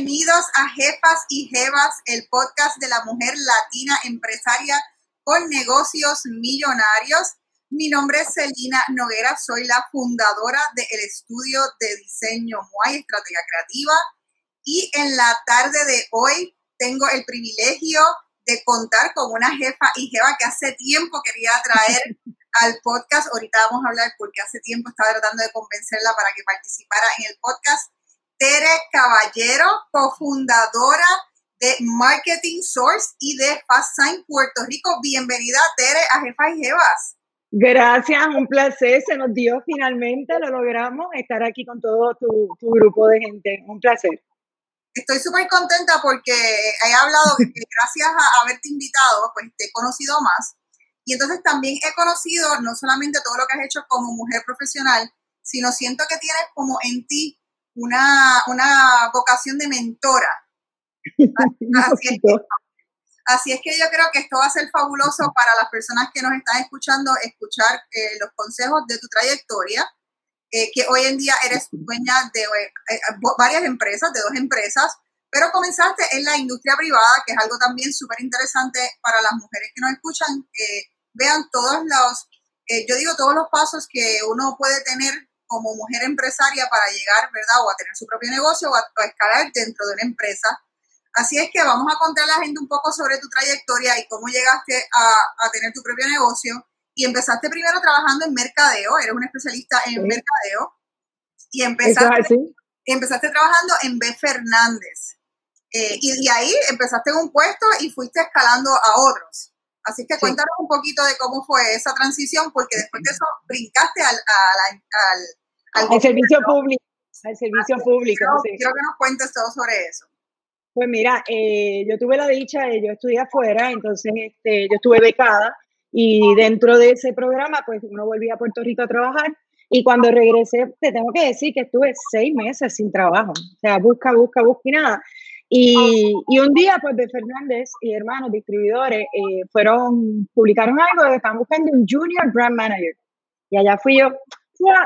Bienvenidos a Jefas y Jevas, el podcast de la mujer latina empresaria con negocios millonarios. Mi nombre es Celina Noguera, soy la fundadora del estudio de diseño MUAI Estrategia Creativa y en la tarde de hoy tengo el privilegio de contar con una jefa y jeva que hace tiempo quería traer al podcast. Ahorita vamos a hablar porque hace tiempo estaba tratando de convencerla para que participara en el podcast. Tere Caballero, cofundadora de Marketing Source y de Fast Sign Puerto Rico. Bienvenida, Tere, a Jefa y Jevas. Gracias, un placer. Se nos dio finalmente, lo logramos, estar aquí con todo tu, tu grupo de gente. Un placer. Estoy súper contenta porque he hablado, gracias a haberte invitado, pues te he conocido más. Y entonces también he conocido no solamente todo lo que has hecho como mujer profesional, sino siento que tienes como en ti una, una vocación de mentora. Así es, que, yo creo que esto va a ser fabuloso para las personas que nos están escuchando, escuchar eh, los consejos de tu trayectoria, eh, que hoy en día eres dueña de eh, varias empresas, de dos empresas, pero comenzaste en la industria privada, que es algo también súper interesante para las mujeres que nos escuchan. vean todos los, yo digo, todos los pasos que uno puede tener como mujer empresaria para llegar, ¿verdad? O a tener su propio negocio o a, escalar dentro de una empresa. Así es que vamos a contar a la gente un poco sobre tu trayectoria y cómo llegaste a, tener tu propio negocio. Y empezaste primero trabajando en mercadeo, eres un especialista en mercadeo. Y empezaste, empezaste trabajando en B. Fernández. Eh, y de ahí empezaste en un puesto y fuiste escalando a otros. Así que cuéntanos un poquito de cómo fue esa transición, porque después de eso brincaste al, al, al, servicio público. Al servicio público. Quiero, que nos cuentes todo sobre eso. Pues mira, eh, yo tuve la dicha de yo estudié afuera, entonces este, yo estuve becada y dentro de ese programa, pues uno volvía a Puerto Rico a trabajar y cuando regresé, te tengo que decir que estuve seis meses sin trabajo, o sea, busca, busca, busca y nada. Y, y un día, pues, de Fernández y hermanos distribuidores eh, fueron, publicaron algo de que estaban buscando un Junior Brand Manager. Y allá fui yo,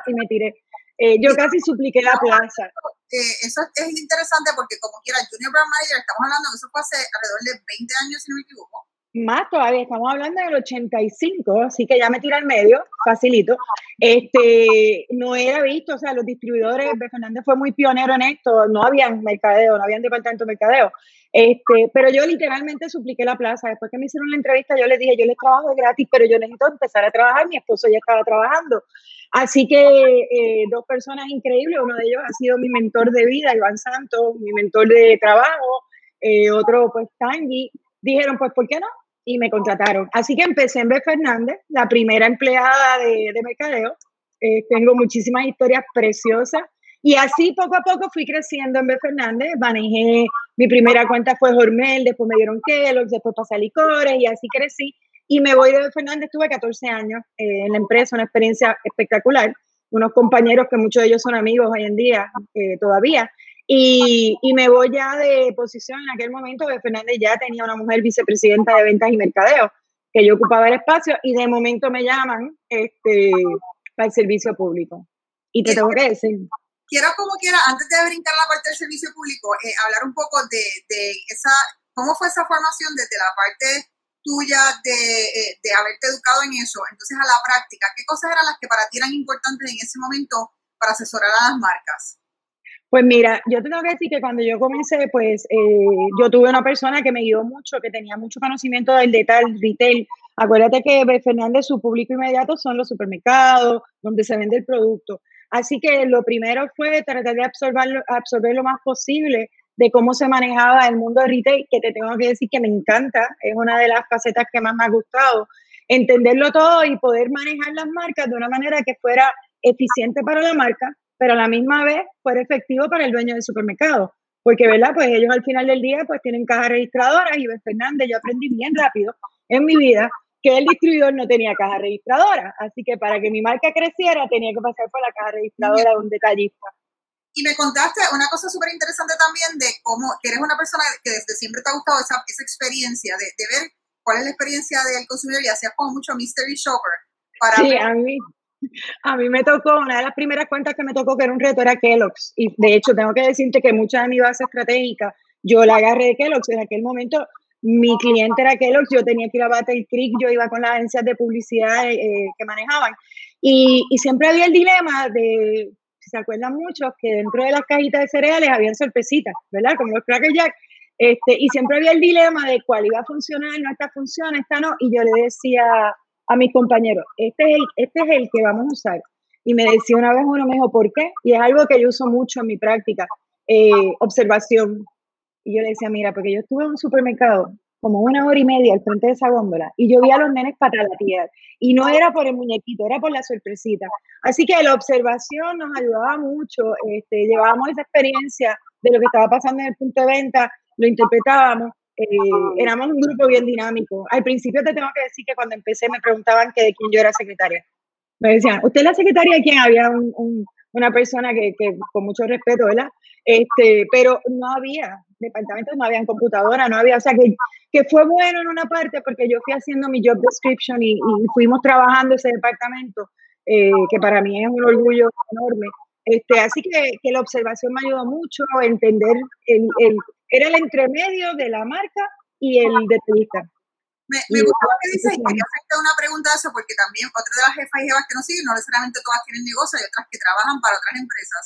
y me tiré. Eh, yo casi supliqué la plaza. Eh, eso es interesante porque como quiera, Junior Brand Manager, estamos hablando que eso fue hace alrededor de 20 años, si no me equivoco. Más todavía, estamos hablando del 85, así que ya me tira al medio, facilito. Este, no era visto, o sea, los distribuidores, de Fernández fue muy pionero en esto, no habían mercadeo, no habían departamento de mercadeo. Este, pero yo literalmente supliqué la plaza. Después que me hicieron la entrevista, yo les dije, yo les trabajo gratis, pero yo necesito empezar a trabajar. Mi esposo ya estaba trabajando. Así que eh, dos personas increíbles, uno de ellos ha sido mi mentor de vida, Iván Santos, mi mentor de trabajo, eh, otro pues Tangi, dijeron, pues, ¿por qué no? Y me contrataron. Así que empecé en B. Fernández, la primera empleada de, de mercadeo. Eh, tengo muchísimas historias preciosas. Y así poco a poco fui creciendo en B. Fernández, manejé, mi primera cuenta fue Hormel, después me dieron Kellogg's, después pasé a Licores y así crecí y me voy de Fernández, tuve 14 años eh, en la empresa, una experiencia espectacular. Unos compañeros que muchos de ellos son amigos hoy en día eh, todavía. Y, y, me voy ya de posición en aquel momento que Fernández ya tenía una mujer vicepresidenta de ventas y mercadeo, que yo ocupaba el espacio y de momento me llaman este, para el servicio público. Y te tengo que decir. Quiero como quiera, antes de brincar la parte del servicio público, eh, hablar un poco de, de esa, cómo fue esa formación desde la parte tuya eh, de, haberte educado en eso, entonces a la práctica, ¿qué cosas eran las que para ti eran importantes en ese momento para asesorar a las marcas? Pues mira, yo tengo que decir que cuando yo comencé, pues eh, yo tuve una persona que me guió mucho, que tenía mucho conocimiento del detalle, retail. Acuérdate que Fernández, su público inmediato son los supermercados, donde se vende el producto. Así que lo primero fue tratar de absorber, absorber lo más posible de cómo se manejaba el mundo de retail, que te tengo que decir que me encanta, es una de las facetas que más me ha gustado, entenderlo todo y poder manejar las marcas de una manera que fuera eficiente para la marca, pero a la misma vez fuera efectivo para el dueño del supermercado. Porque, ¿verdad? Pues ellos al final del día pues tienen cajas registradoras y Ben Fernández, yo aprendí bien rápido en mi vida que el distribuidor no tenía caja registradora. Así que para que mi marca creciera tenía que pasar por la caja registradora de un detallista. Y me contaste una cosa súper interesante también de cómo que eres una persona que desde siempre te ha gustado esa, esa experiencia de, de, ver cuál es la experiencia del consumidor y hacías como mucho mystery shopper. Para sí, a mí. A mí me tocó, una de las primeras cuentas que me tocó que era un reto era Kellogg's. Y de hecho, tengo que decirte que mucha de mi base estratégica yo la agarré de Kellogg's. En aquel momento, mi cliente era Kellogg's, yo tenía que ir a Battle Creek, yo iba con las agencias de publicidad eh, que manejaban. Y, y, siempre había el dilema de, se acuerdan muchos, que dentro de las cajitas de cereales habían sorpresitas, ¿verdad? Como los Cracker Jack. Este, y siempre había el dilema de cuál iba a funcionar, no esta funciona, esta no. Y yo le decía a mis compañeros, este es, el, este es el que vamos a usar. Y me decía una vez uno, me dijo, ¿por qué? Y es algo que yo uso mucho en mi práctica, eh, observación. Y yo le decía, mira, porque yo estuve en un supermercado como una hora y media al frente de esa góndola y yo vi a los nenes patalatear. Y no era por el muñequito, era por la sorpresita. Así que la observación nos ayudaba mucho, este, llevábamos esa experiencia de lo que estaba pasando en el punto de venta, lo interpretábamos eh, éramos un grupo bien dinámico. Al principio te tengo que decir que cuando empecé me preguntaban que de quién yo era secretaria. Me decían, ¿usted es la secretaria de quién? Había una persona que, que, con mucho respeto, ¿verdad? Este, pero no había departamentos, no había computadora, no había, o sea que, que fue bueno en una parte porque yo fui haciendo mi job description y, y fuimos trabajando ese departamento, eh, que para mí es un orgullo enorme. Este, así que, que, la observación me ayudó mucho a entender el, el, era el entremedio de la marca y el detallista. Me, me gusta lo que dices y quería hacerte una pregunta de eso porque también otra de las jefas y jefas que nos siguen, no necesariamente todas tienen negocio, hay otras que trabajan para otras empresas.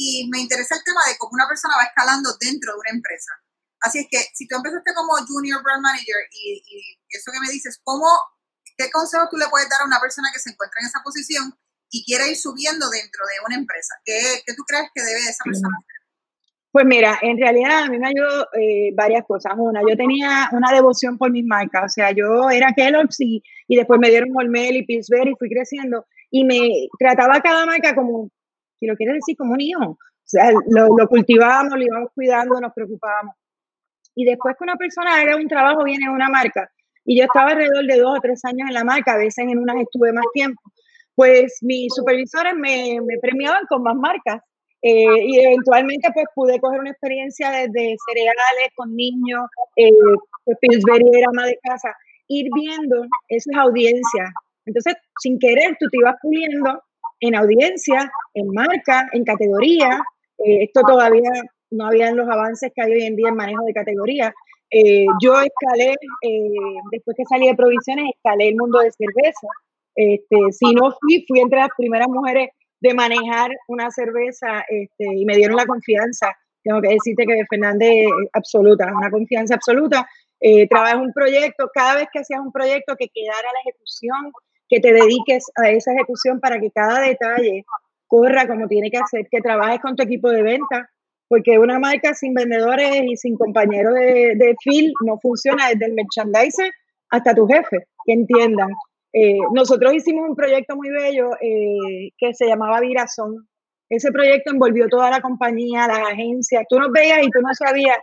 Y me interesa el tema de cómo una persona va escalando dentro de una empresa. Así es que si tú empezaste como Junior Brand Manager y, y eso que me dices, ¿cómo, ¿qué consejo tú le puedes dar a una persona que se encuentra en esa posición y quiere ir subiendo dentro de una empresa? ¿Qué, qué tú crees que debe esa persona hacer? Pues mira, en realidad a mí me ayudó eh, varias cosas. Una, yo tenía una devoción por mis marcas, o sea, yo era Kellogg's y, y después me dieron Hormel y Pillsbury y fui creciendo y me trataba cada marca como, si lo quieres decir, como un hijo. O sea, lo, lo cultivábamos, lo íbamos cuidando, nos preocupábamos. Y después que una persona haga un trabajo viene en una marca, y yo estaba alrededor de dos o tres años en la marca, a veces en unas estuve más tiempo, pues mis supervisores me, me premiaban con más marcas eh, y eventualmente pues pude coger una experiencia desde cereales con niños, eh, pues Pillsbury era ama de casa, ir viendo esas audiencias. Entonces, sin querer, tú te ibas puliendo en audiencia, en marca, en categoría. Eh, esto todavía no había en los avances que hay hoy en día en manejo de categoría. Eh, yo escalé, eh, después que salí de provisiones, escalé el mundo de cerveza. Este, si no fui, fui entre las primeras mujeres de manejar una cerveza este, y me dieron la confianza. Tengo que decirte que Fernández absoluta, una confianza absoluta. Eh, un proyecto, cada vez que hacías un proyecto que quedara la ejecución, que te dediques a esa ejecución para que cada detalle corra como tiene que hacer, que trabajes con tu equipo de venta, porque una marca sin vendedores y sin compañeros de, de no funciona desde el merchandiser hasta tu jefe, que entiendan eh, nosotros hicimos un proyecto muy bello eh, que se llamaba Virazón. Ese proyecto envolvió toda la compañía, las agencias. Tú nos veías y tú no sabías.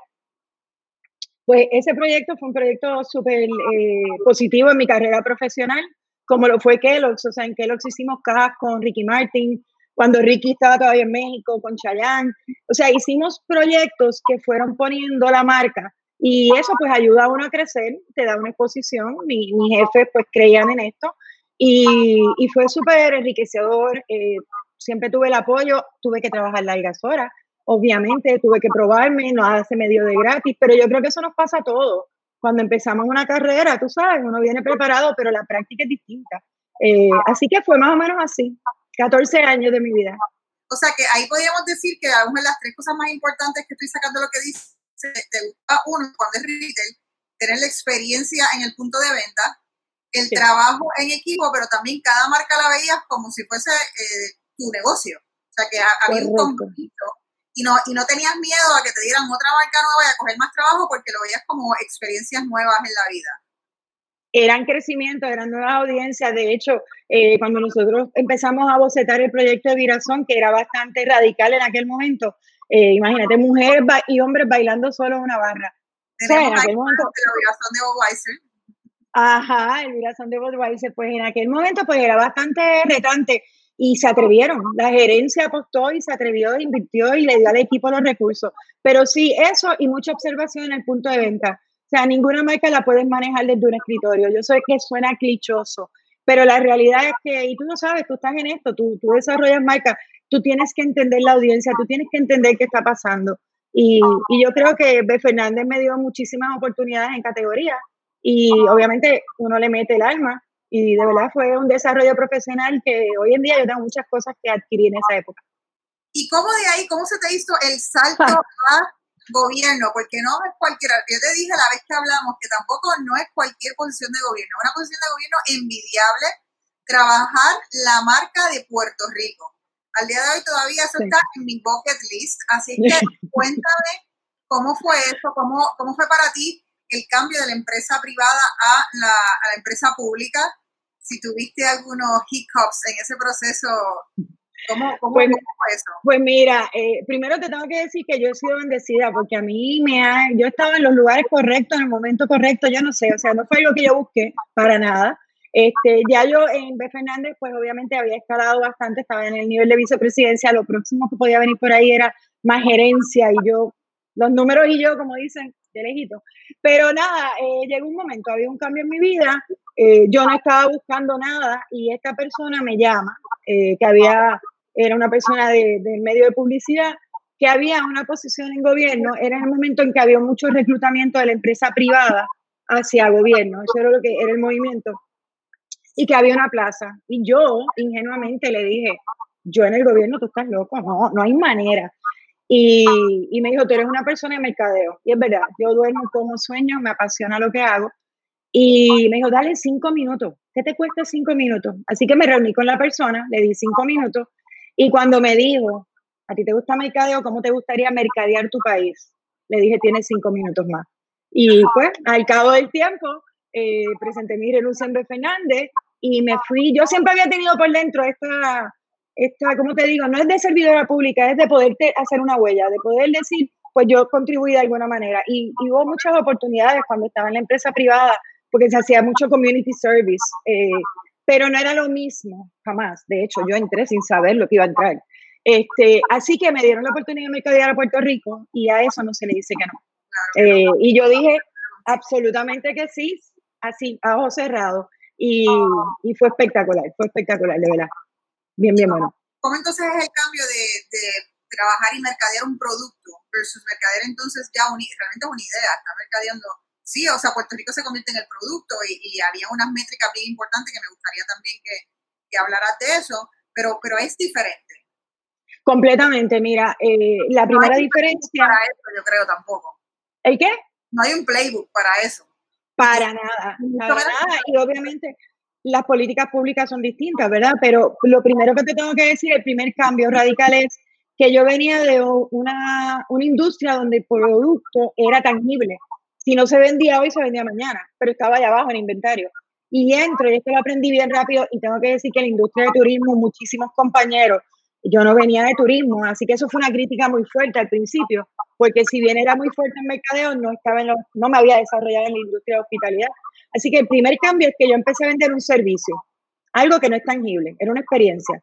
Pues ese proyecto fue un proyecto súper eh, positivo en mi carrera profesional, como lo fue Kellogg's. O sea, en Kellogg's hicimos cajas con Ricky Martin, cuando Ricky estaba todavía en México, con Chayanne. O sea, hicimos proyectos que fueron poniendo la marca y eso pues ayuda a uno a crecer, te da una exposición. Mi, mis jefes pues creían en esto y, y fue súper enriquecedor. Eh, siempre tuve el apoyo, tuve que trabajar largas horas, obviamente tuve que probarme, no hace medio de gratis, pero yo creo que eso nos pasa a todos. Cuando empezamos una carrera, tú sabes, uno viene preparado, pero la práctica es distinta. Eh, así que fue más o menos así, 14 años de mi vida. O sea que ahí podríamos decir que una de las tres cosas más importantes que estoy sacando lo que dice te gusta uno cuando es retail, tener la experiencia en el punto de venta, el trabajo en equipo, pero también cada marca la veías como si fuese eh, tu negocio. O sea, que había un compromiso y no, y no tenías miedo a que te dieran otra marca nueva y a coger más trabajo porque lo veías como experiencias nuevas en la vida. Eran crecimiento, eran nuevas audiencias. De hecho, eh, cuando nosotros empezamos a bocetar el proyecto de Virazón, que era bastante radical en aquel momento, eh, imagínate, mujeres y hombres bailando solo en una barra. Tenemos o sea, en aquel momento, de Budweiser. Ajá, el vibración de Budweiser, pues en aquel momento pues era bastante retante y se atrevieron. La gerencia apostó y se atrevió, invirtió y le dio al equipo los recursos. Pero sí, eso y mucha observación en el punto de venta. O sea, ninguna marca la puedes manejar desde un escritorio. Yo sé que suena clichoso, Pero la realidad es que, y tú no sabes, tú estás en esto, tú, tú desarrollas marca, tú tienes que entender la audiencia, tú tienes que entender qué está pasando. Y, y yo creo que B. Fernández me dio muchísimas oportunidades en categoría y obviamente uno le mete el alma y de verdad fue un desarrollo profesional que hoy en día yo tengo muchas cosas que adquirir en esa época. ¿Y cómo de ahí, cómo se te hizo el salto a gobierno? Porque no es cualquiera, yo te dije la vez que hablamos que tampoco no es cualquier posición de gobierno, una posición de gobierno envidiable, trabajar la marca de Puerto Rico. Al día de hoy todavía eso está en mi bucket list, así que cuéntame cómo fue eso, cómo, cómo fue para ti el cambio de la empresa privada a la, a la empresa pública, si tuviste algunos hiccups en ese proceso ¿Cómo, cómo, pues, fue eso? Pues mira, eh, primero te tengo que decir que yo he sido bendecida porque a mí me ha, yo estaba en los lugares correctos, en el momento correcto, yo no sé, o sea, no fue algo que yo busqué para nada. Este, ya yo en B. Fernández, pues obviamente había escalado bastante, estaba en el nivel de vicepresidencia, lo próximo que podía venir por ahí era más gerencia y yo, los números y yo, como dicen, Pero nada, eh, llegó un momento, había un cambio en mi vida, eh, yo no estaba buscando nada y esta persona me llama, que había era una persona de, del medio de publicidad, que había una posición en gobierno, era el momento en que había mucho reclutamiento de la empresa privada hacia gobierno, eso era lo que era el movimiento, y que había una plaza. Y yo ingenuamente le dije, yo en el gobierno, tú estás loco, no, no hay manera. Y, me dijo, tú eres una persona de mercadeo. Y es verdad, yo duermo como sueño, me apasiona lo que hago. Y me dijo, dale cinco minutos. ¿Qué te cuesta cinco minutos? Así que me reuní con la persona, le di cinco minutos y cuando me dijo, ¿a ti te gusta mercadeo? ¿Cómo te gustaría mercadear tu país? Le dije, tienes cinco minutos más. Y pues, al cabo del tiempo, eh, presenté mi renuncia en. Fernández y me fui. Yo siempre había tenido por dentro esta, esta, ¿cómo te digo? No es de servidora pública, es de poder hacer una huella, de poder decir, pues yo contribuí de alguna manera. Y, hubo muchas oportunidades cuando estaba en la empresa privada, porque se hacía mucho community service. Eh, pero no era lo mismo, jamás. De hecho, yo entré sin saber lo que iba a entrar. Este, así que me dieron la oportunidad de mercadear a Puerto Rico y a eso no se le dice que no. Eh, y yo dije absolutamente que sí, así, a ojos cerrados. Y, y, fue espectacular, fue espectacular, de verdad. Bien, bien bueno. ¿Cómo entonces es el cambio de, de trabajar y mercadear un producto versus mercadear entonces ya realmente una idea? Está mercadeando sí, o sea, Puerto Rico se convierte en el producto y, había unas métricas bien importantes que me gustaría también que, que hablaras de eso, pero, pero es diferente. Completamente, mira, eh, la primera diferencia... Para eso yo creo tampoco. ¿El qué? No hay un playbook para eso. Para nada, para nada. Y obviamente las políticas públicas son distintas, ¿verdad? Pero lo primero que te tengo que decir, el primer cambio radical es que yo venía de una, una industria donde el producto era tangible. Si no se vendía hoy, se vendía mañana, pero estaba allá abajo en inventario. Y entro, y esto lo aprendí bien rápido, y tengo que decir que en la industria de turismo, muchísimos compañeros, yo no venía de turismo, así que eso fue una crítica muy fuerte al principio, porque si bien era muy fuerte en mercadeo, no, estaba en no me había desarrollado en la industria de hospitalidad. Así que el primer cambio es que yo empecé a vender un servicio, algo que no es tangible, era una experiencia.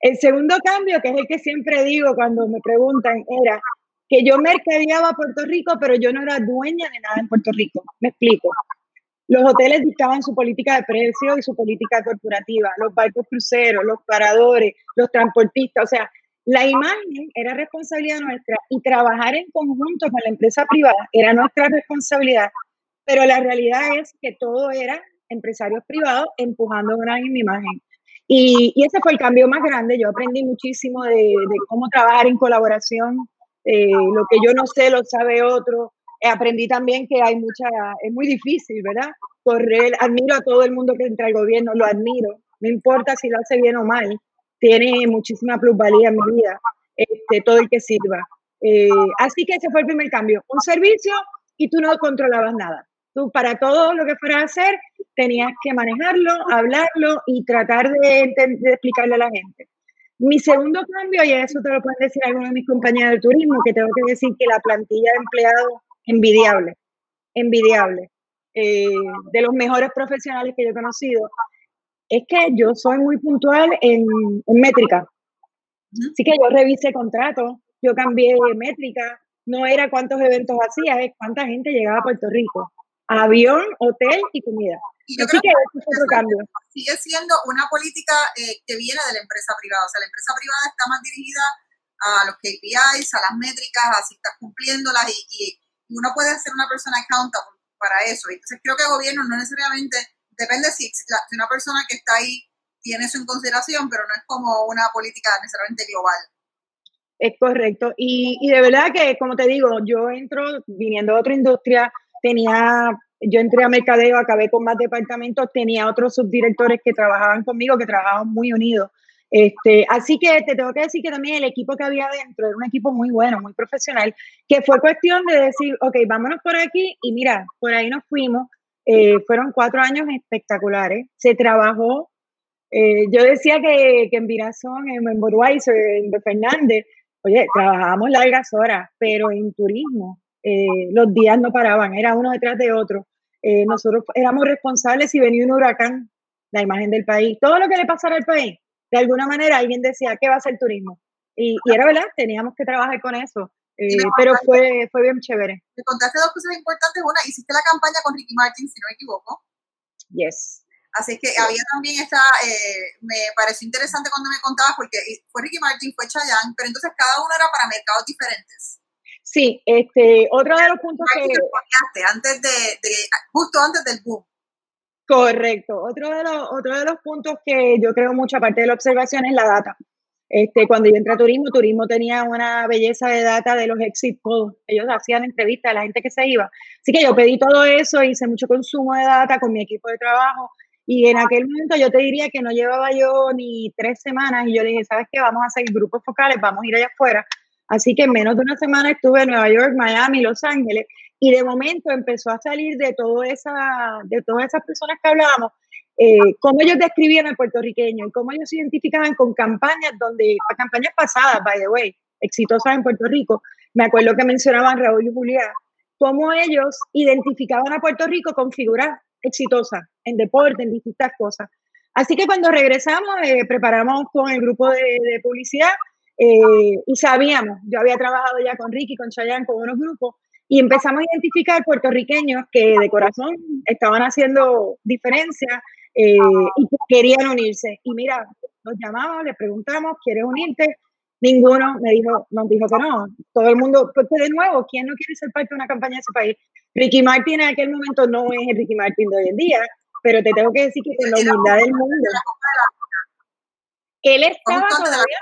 El segundo cambio, que es el que siempre digo cuando me preguntan, era que yo mercadeaba Puerto Rico, pero yo no era dueña de nada en Puerto Rico. Me explico. Los hoteles dictaban su política de precio y su política corporativa, los barcos cruceros, los paradores, los transportistas, o sea, la imagen era responsabilidad nuestra y trabajar en conjunto con la empresa privada era nuestra responsabilidad, pero la realidad es que todo era empresarios privados empujando una misma imagen. Y, y, ese fue el cambio más grande. Yo aprendí muchísimo de, de cómo trabajar en colaboración eh, lo que yo no sé lo sabe otro. Eh, aprendí también que hay mucha, es muy difícil, ¿verdad? Correr, admiro a todo el mundo que entra al gobierno, lo admiro, no importa si lo hace bien o mal, tiene muchísima plusvalía en mi vida, este, todo el que sirva. Eh, así que ese fue el primer cambio, un servicio y tú no controlabas nada. Tú para todo lo que fuera a hacer tenías que manejarlo, hablarlo y tratar de, de explicarle a la gente. Mi segundo cambio, y eso te lo pueden decir algunos de mis compañeros de turismo, que tengo que decir que la plantilla de empleados, envidiable, envidiable, eh, de los mejores profesionales que yo he conocido, es que yo soy muy puntual en, métrica. Así que yo revisé contratos, yo cambié métrica, no era cuántos eventos hacía, es cuánta gente llegaba a Puerto Rico. Avión, hotel y comida. Y yo creo que, otro cambio. sigue siendo una política eh, que viene de la empresa privada. O sea, la empresa privada está más dirigida a los KPIs, a las métricas, a si estás cumpliéndolas y, y uno puede ser una persona accountable para eso. Entonces creo que el gobierno no necesariamente, depende si, si una persona que está ahí tiene eso en consideración, pero no es como una política necesariamente global. Es correcto. Y, y de verdad que, como te digo, yo entro viniendo de otra industria, tenía yo entré a mercadeo, acabé con más departamentos, tenía otros subdirectores que trabajaban conmigo, que trabajaban muy unidos. Este, así que te tengo que decir que también el equipo que había dentro era un equipo muy bueno, muy profesional, que fue cuestión de decir, ok, vámonos por aquí y mira, por ahí nos fuimos. Eh, fueron cuatro años espectaculares. Se trabajó, eh, yo decía que, que en Virazón, en, Budweiser, en Fernández, oye, trabajábamos largas horas, pero en turismo eh, los días no paraban, era uno detrás de otro. Eh, nosotros éramos responsables si venía un huracán, la imagen del país, todo lo que le pasara al país, de alguna manera alguien decía, ¿qué va a ser turismo? Y, y era verdad, teníamos que trabajar con eso. Eh, pero fue, fue bien chévere. Me contaste dos cosas importantes. Una, hiciste la campaña con Ricky Martin, si no me equivoco. Yes. Así que había también esta, me pareció interesante cuando me contabas, porque fue Ricky Martin, fue Chayanne, pero entonces cada uno era para mercados diferentes. Sí, este, otro de los puntos que... Antes de, justo antes del boom. Correcto. Otro de, los, otro de los puntos que yo creo mucho, aparte de la observación, es la data. Este, cuando yo entré a turismo, turismo tenía una belleza de data de los exit polls. Ellos hacían entrevistas a la gente que se iba. Así que yo pedí todo eso, hice mucho consumo de data con mi equipo de trabajo. Y en aquel momento yo te diría que no llevaba yo ni tres semanas y yo le dije, ¿sabes qué? Vamos a hacer grupos focales, vamos a ir allá afuera Así que en menos de una semana estuve en Nueva York, Miami, Los Ángeles, y de momento empezó a salir de, todo esa, de todas esas personas que hablábamos, eh, cómo ellos describían al puertorriqueño y cómo ellos se identificaban con campañas donde, campañas pasadas, by the way, exitosas en Puerto Rico. Me acuerdo que mencionaban Raúl y Julián, cómo ellos identificaban a Puerto Rico con figuras exitosas en deporte, en distintas cosas. Así que cuando regresamos, eh, preparamos con el grupo de, de publicidad eh, y sabíamos, yo había trabajado ya con Ricky, con Chayanne, con unos grupos, y empezamos a identificar puertorriqueños que de corazón estaban haciendo diferencia eh, y querían unirse. Y mira, nos llamamos, le preguntamos, ¿quieres unirte? Ninguno me dijo, nos dijo que no. Todo el mundo, porque de nuevo, ¿quién no quiere ser parte de una campaña de ese país? Ricky Martin en aquel momento no es el Ricky Martin de hoy en día, pero te tengo que decir que con la humildad del mundo. Él estaba todavía,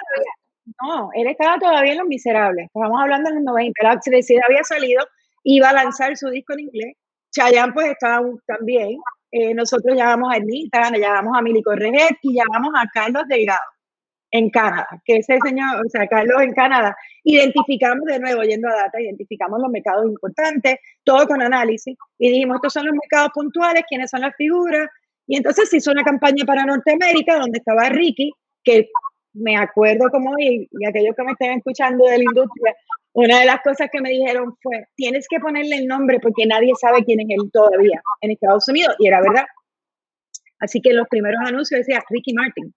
no, él estaba todavía en Los Miserables. Estábamos hablando en los 90. La decía había salido, iba a lanzar su disco en inglés. Chayanne pues estaba también. Eh, nosotros llamamos a Ernita, llamamos a Mili Correget y llamamos a Carlos Delgado en Canadá, que ese señor, o sea, Carlos en Canadá. Identificamos de nuevo, yendo a data, identificamos los mercados importantes, todo con análisis, y dijimos, estos son los mercados puntuales, quiénes son las figuras, y entonces se hizo una campaña para Norteamérica, donde estaba Ricky, que me acuerdo como hoy, y aquellos que me estén escuchando de la industria, una de las cosas que me dijeron fue, tienes que ponerle el nombre porque nadie sabe quién es él todavía en Estados Unidos, y era verdad. Así que los primeros anuncios decía Ricky Martin.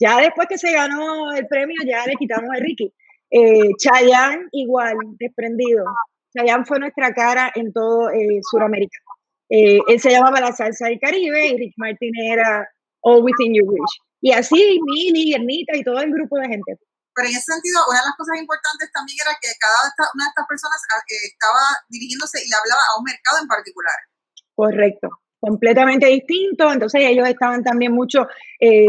Ya después que se ganó el premio, ya le quitamos a Ricky. Eh, Chayanne igual, desprendido. Chayanne fue nuestra cara en todo eh, Sudamérica. Eh, él se llamaba La Salsa del Caribe y Ricky Martin era All Within Your Wish. Y así, Mini, Ernita y todo el grupo de gente. Pero en ese sentido, una de las cosas importantes también era que cada una de estas personas ah, estaba dirigiéndose y le hablaba a un mercado en particular. Correcto, completamente distinto. Entonces ellos estaban también mucho eh,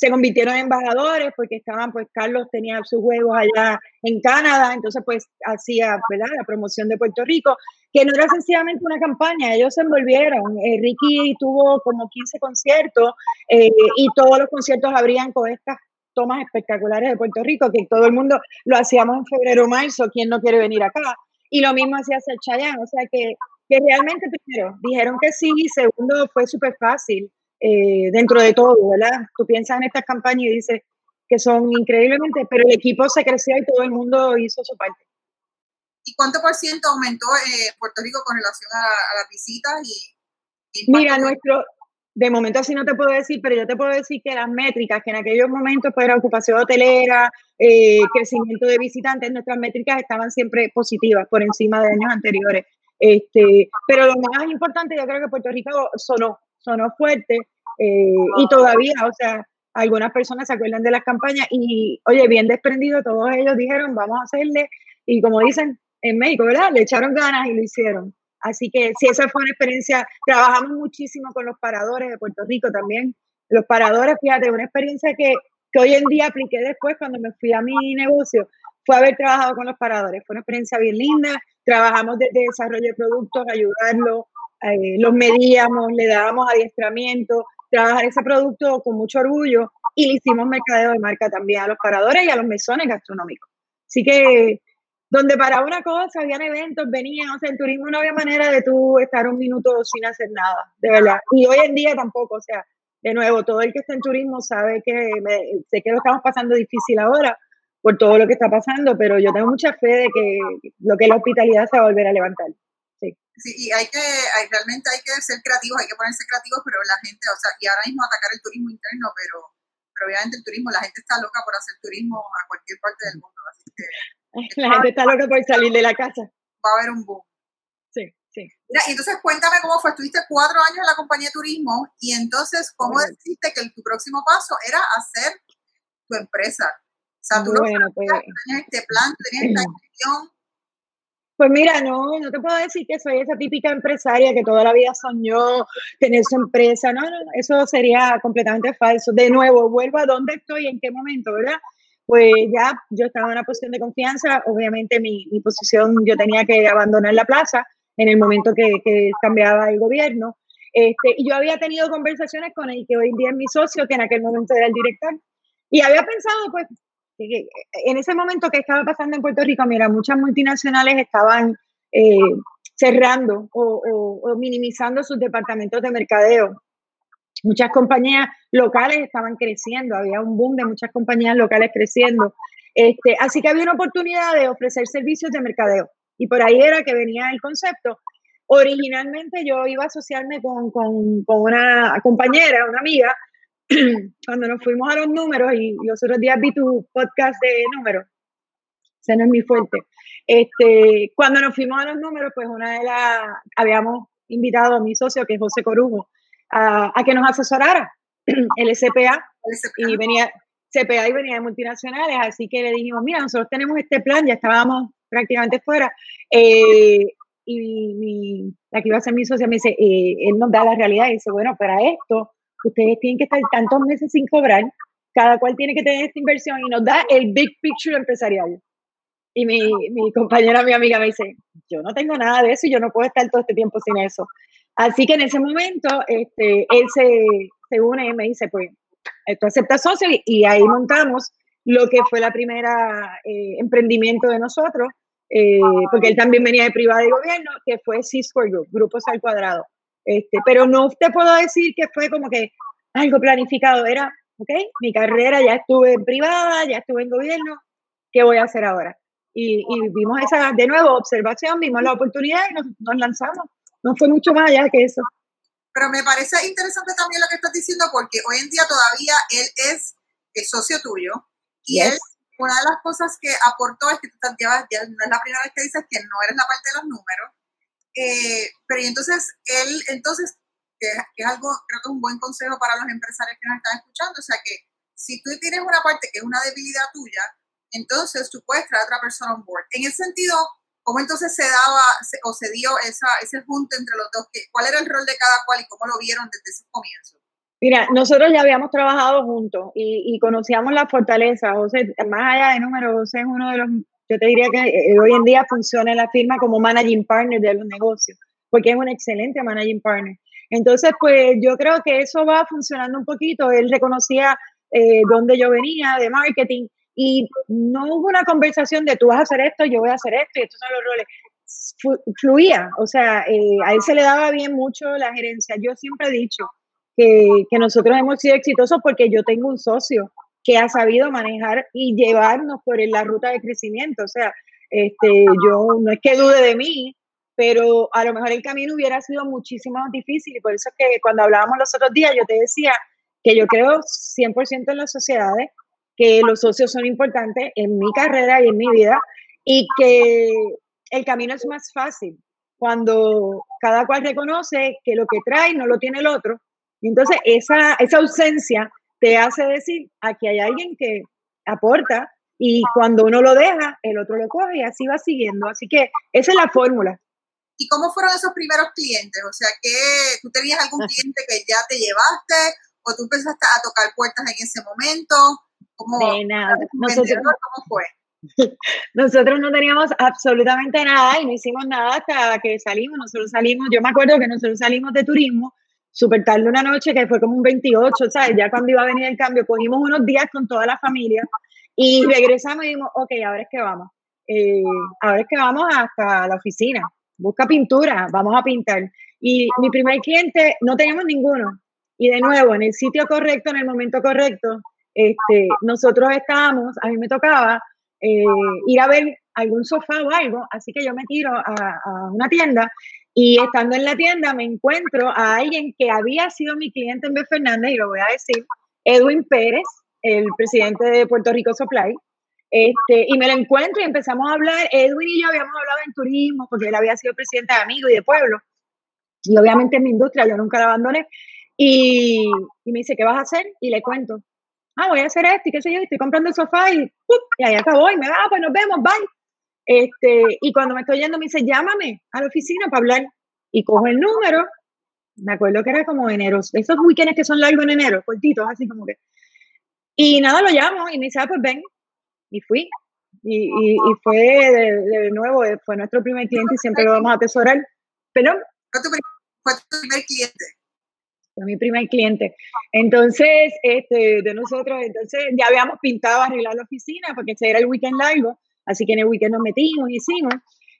se convirtieron en embajadores porque estaban, pues Carlos tenía sus juegos allá en Canadá, entonces pues hacía, ¿verdad? La promoción de Puerto Rico, que no era sencillamente una campaña, ellos se envolvieron. Eh, Ricky tuvo como 15 conciertos eh, y todos los conciertos abrían con estas tomas espectaculares de Puerto Rico, que todo el mundo lo hacíamos en febrero o marzo, ¿quién no quiere venir acá? Y lo mismo hacía el Chayanne, o sea que, que realmente primero dijeron que sí, y segundo fue súper fácil. Eh, dentro de todo, ¿verdad? Tú piensas en estas campañas y dices que son increíblemente, pero el equipo se creció y todo el mundo hizo su parte. ¿Y cuánto por ciento aumentó eh, Puerto Rico con relación a, las visitas? Y, Mira, nuestro, de momento así no te puedo decir, pero yo te puedo decir que las métricas, que en aquellos momentos pues era ocupación hotelera, eh, crecimiento de visitantes, nuestras métricas estaban siempre positivas por encima de años anteriores. Este, pero lo más importante, yo creo que Puerto Rico sonó, sonó fuerte eh, y todavía, o sea, algunas personas se acuerdan de las campañas y, oye, bien desprendido, todos ellos dijeron, vamos a hacerle, y como dicen en México, ¿verdad? Le echaron ganas y lo hicieron. Así que si esa fue una experiencia, trabajamos muchísimo con los paradores de Puerto Rico también. Los paradores, fíjate, una experiencia que, que hoy en día apliqué después cuando me fui a mi negocio, fue haber trabajado con los paradores. Fue una experiencia bien linda. Trabajamos desde desarrollo de productos, ayudarlos, eh, los medíamos, le dábamos adiestramiento, trabajar ese producto con mucho orgullo y le hicimos mercadeo de marca también a los paradores y a los mesones gastronómicos. Así que donde para una cosa habían eventos, venían, o sea, en turismo no había manera de tú estar un minuto sin hacer nada, de verdad. Y hoy en día tampoco, o sea, de nuevo, todo el que está en turismo sabe que sé que lo estamos pasando difícil ahora por todo lo que está pasando, pero yo tengo mucha fe de que lo que es la hospitalidad se va a volver a levantar. Sí, y hay que, hay, realmente hay que ser creativos, hay que ponerse creativos, pero la gente, o sea, y ahora mismo atacar el turismo interno, pero, pero obviamente el turismo, la gente está loca por hacer turismo a cualquier parte del mundo, así que... La gente está loca por salir de la casa. Va a haber un boom. Sí, sí. Mira, y entonces cuéntame cómo fue, estuviste cuatro años en la compañía de turismo, y entonces, ¿cómo decidiste que tu próximo paso era hacer tu empresa? O sea, tú bueno, pues, tenías este plan, tenías esta gestión, pues mira, no, no te puedo decir que soy esa típica empresaria que toda la vida soñó tener su empresa. No, no, eso sería completamente falso. De nuevo, vuelvo a dónde estoy, en qué momento, ¿verdad? Pues ya yo estaba en una posición de confianza. Obviamente mi, mi posición, yo tenía que abandonar la plaza en el momento que, que cambiaba el gobierno. Este, y yo había tenido conversaciones con el que hoy en día es mi socio, que en aquel momento era el director. Y había pensado, pues, en ese momento que estaba pasando en Puerto Rico, mira, muchas multinacionales estaban eh, cerrando o, minimizando sus departamentos de mercadeo. Muchas compañías locales estaban creciendo, había un boom de muchas compañías locales creciendo. Este, así que había una oportunidad de ofrecer servicios de mercadeo. Y por ahí era que venía el concepto. Originalmente yo iba a asociarme con, con una compañera, una amiga, cuando nos fuimos a los números, y los otros días vi tu podcast de números, ese no es mi fuerte. Este, cuando nos fuimos a los números, pues una de las, habíamos invitado a mi socio, que es José Corujo, a, que nos asesorara, el SPA, y venía, CPA y venía de multinacionales, así que le dijimos, mira, nosotros tenemos este plan, ya estábamos prácticamente fuera, eh, y mi, la que iba a ser mi socia me dice, eh, él nos da la realidad y dice, bueno, para esto ustedes tienen que estar tantos meses sin cobrar, cada cual tiene que tener esta inversión y nos da el big picture empresarial. Y mi, mi compañera, mi amiga me dice, yo no tengo nada de eso y yo no puedo estar todo este tiempo sin eso. Así que en ese momento, este, él se, se une y me dice, pues, esto acepta socio y, ahí montamos lo que fue la primera eh, emprendimiento de nosotros, eh, porque él también venía de privado y gobierno, que fue C-Square Group, Grupos al Cuadrado. Este, pero no te puedo decir que fue como que algo planificado, era, ok, mi carrera ya estuve en privada, ya estuve en gobierno, ¿qué voy a hacer ahora? Y, vimos esa, de nuevo, observación, vimos la oportunidad y nos, lanzamos. No fue mucho más allá que eso. Pero me parece interesante también lo que estás diciendo porque hoy en día todavía él es, el socio tuyo y él, una de las cosas que aportó es que tú ya no es la primera vez que dices que no eres la parte de los números, eh, pero entonces, él, entonces, que, es algo, creo que es un buen consejo para los empresarios que nos están escuchando, o sea que si tú tienes una parte que es una debilidad tuya, entonces tú puedes traer a otra persona on board. En ese sentido, ¿cómo entonces se daba o se dio esa, ese junto entre los dos? ¿Cuál era el rol de cada cual y cómo lo vieron desde ese comienzo? Mira, nosotros ya habíamos trabajado juntos y, y conocíamos la fortaleza. José, más allá de números, José es uno de los yo te diría que eh, hoy en día funciona la firma como managing partner de los negocios, porque es un excelente managing partner. Entonces, pues yo creo que eso va funcionando un poquito. Él reconocía eh, dónde yo venía de marketing y no hubo una conversación de tú vas a hacer esto, yo voy a hacer esto y estos son los roles. Fluía, o sea, eh, a él se le daba bien mucho la gerencia. Yo siempre he dicho que, que nosotros hemos sido exitosos porque yo tengo un socio que ha sabido manejar y llevarnos por la ruta de crecimiento. O sea, este, yo no es que dude de mí, pero a lo mejor el camino hubiera sido muchísimo más difícil y por eso es que cuando hablábamos los otros días yo te decía que yo creo 100% en las sociedades, que los socios son importantes en mi carrera y en mi vida y que el camino es más fácil cuando cada cual reconoce que lo que trae no lo tiene el otro entonces esa, esa ausencia te hace decir, aquí hay alguien que aporta y cuando uno lo deja, el otro lo coge y así va siguiendo. Así que esa es la fórmula. ¿Y cómo fueron esos primeros clientes? O sea, que tú tenías algún cliente que ya te llevaste o tú empezaste a tocar puertas en ese momento? ¿Cómo, nada. Nosotros, ¿Cómo fue? Nosotros no teníamos absolutamente nada y no hicimos nada hasta que salimos. Nosotros salimos, yo me acuerdo que nosotros salimos de turismo súper tarde una noche, que fue como un 28, ¿sabes? Ya cuando iba a venir el cambio, cogimos unos días con toda la familia y regresamos y dijimos, ok, ahora es que vamos. Eh, ahora es que vamos hasta la oficina. Busca pintura, vamos a pintar. Y mi primer cliente, no teníamos ninguno. Y de nuevo, en el sitio correcto, en el momento correcto, este, nosotros estábamos, a mí me tocaba eh, ir a ver algún sofá o algo, así que yo me tiro a, a, una tienda y estando en la tienda me encuentro a alguien que había sido mi cliente en B. Fernández, y lo voy a decir, Edwin Pérez, el presidente de Puerto Rico Supply, este, y me lo encuentro y empezamos a hablar, Edwin y yo habíamos hablado en turismo, porque él había sido presidente de Amigo y de Pueblo, y obviamente en mi industria yo nunca la abandoné, y, y me dice, ¿qué vas a hacer? Y le cuento, ah, voy a hacer esto y qué sé yo, estoy comprando el sofá y, y ahí acabó y me va, ah, pues nos vemos, bye. Este, y cuando me estoy yendo me dice, llámame a la oficina para hablar. Y cojo el número, me acuerdo que era como enero, esos weekends que son largos en enero, cortitos, así como que. Y nada, lo llamo y me dice, ah, pues ven. Y fui. Y, y, y fue de, de, nuevo, fue nuestro primer cliente y siempre lo vamos a atesorar. Pero. Fue tu, fue tu primer cliente mi primer cliente. Entonces, este, de nosotros, entonces ya habíamos pintado, arreglar la oficina, porque ese era el weekend largo, así que en el weekend nos metimos, hicimos,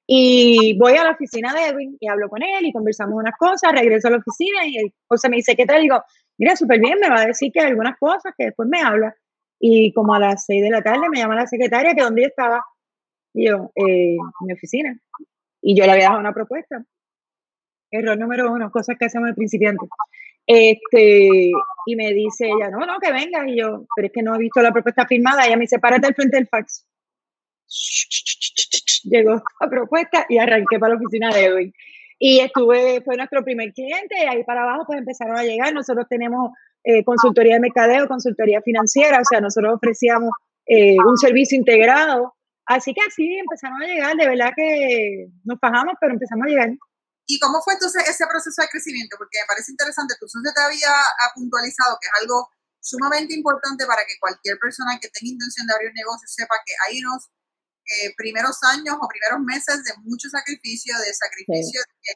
y voy a la oficina de Edwin y hablo con él y conversamos unas cosas, regreso a la oficina y José me dice, ¿qué tal? Digo, mira, súper bien, me va a decir que hay algunas cosas que después me habla. Y como a las seis de la tarde me llama la secretaria que dónde estaba. Y yo, eh, en mi oficina. Y yo le había dado una propuesta. Error número uno, cosas que hacemos el principiante. Este, y me dice ella, no, no, que venga. Y yo, pero es que no he visto la propuesta firmada. Ella me dice, párate al frente del fax. Llegó la propuesta y arranqué para la oficina de Edwin. Y estuve, fue nuestro primer cliente, y ahí para abajo pues empezaron a llegar. Nosotros tenemos eh, consultoría de mercadeo, consultoría financiera, o sea, nosotros ofrecíamos eh, un servicio integrado. Así que así empezaron a llegar, de verdad que nos bajamos, pero empezamos a llegar. ¿Y cómo fue entonces ese proceso de crecimiento? Porque me parece interesante, tu socio te había puntualizado que es algo sumamente importante para que cualquier persona que tenga intención de abrir un negocio sepa que hay unos eh, primeros años o primeros meses de mucho sacrificio, de sacrificio. Sí.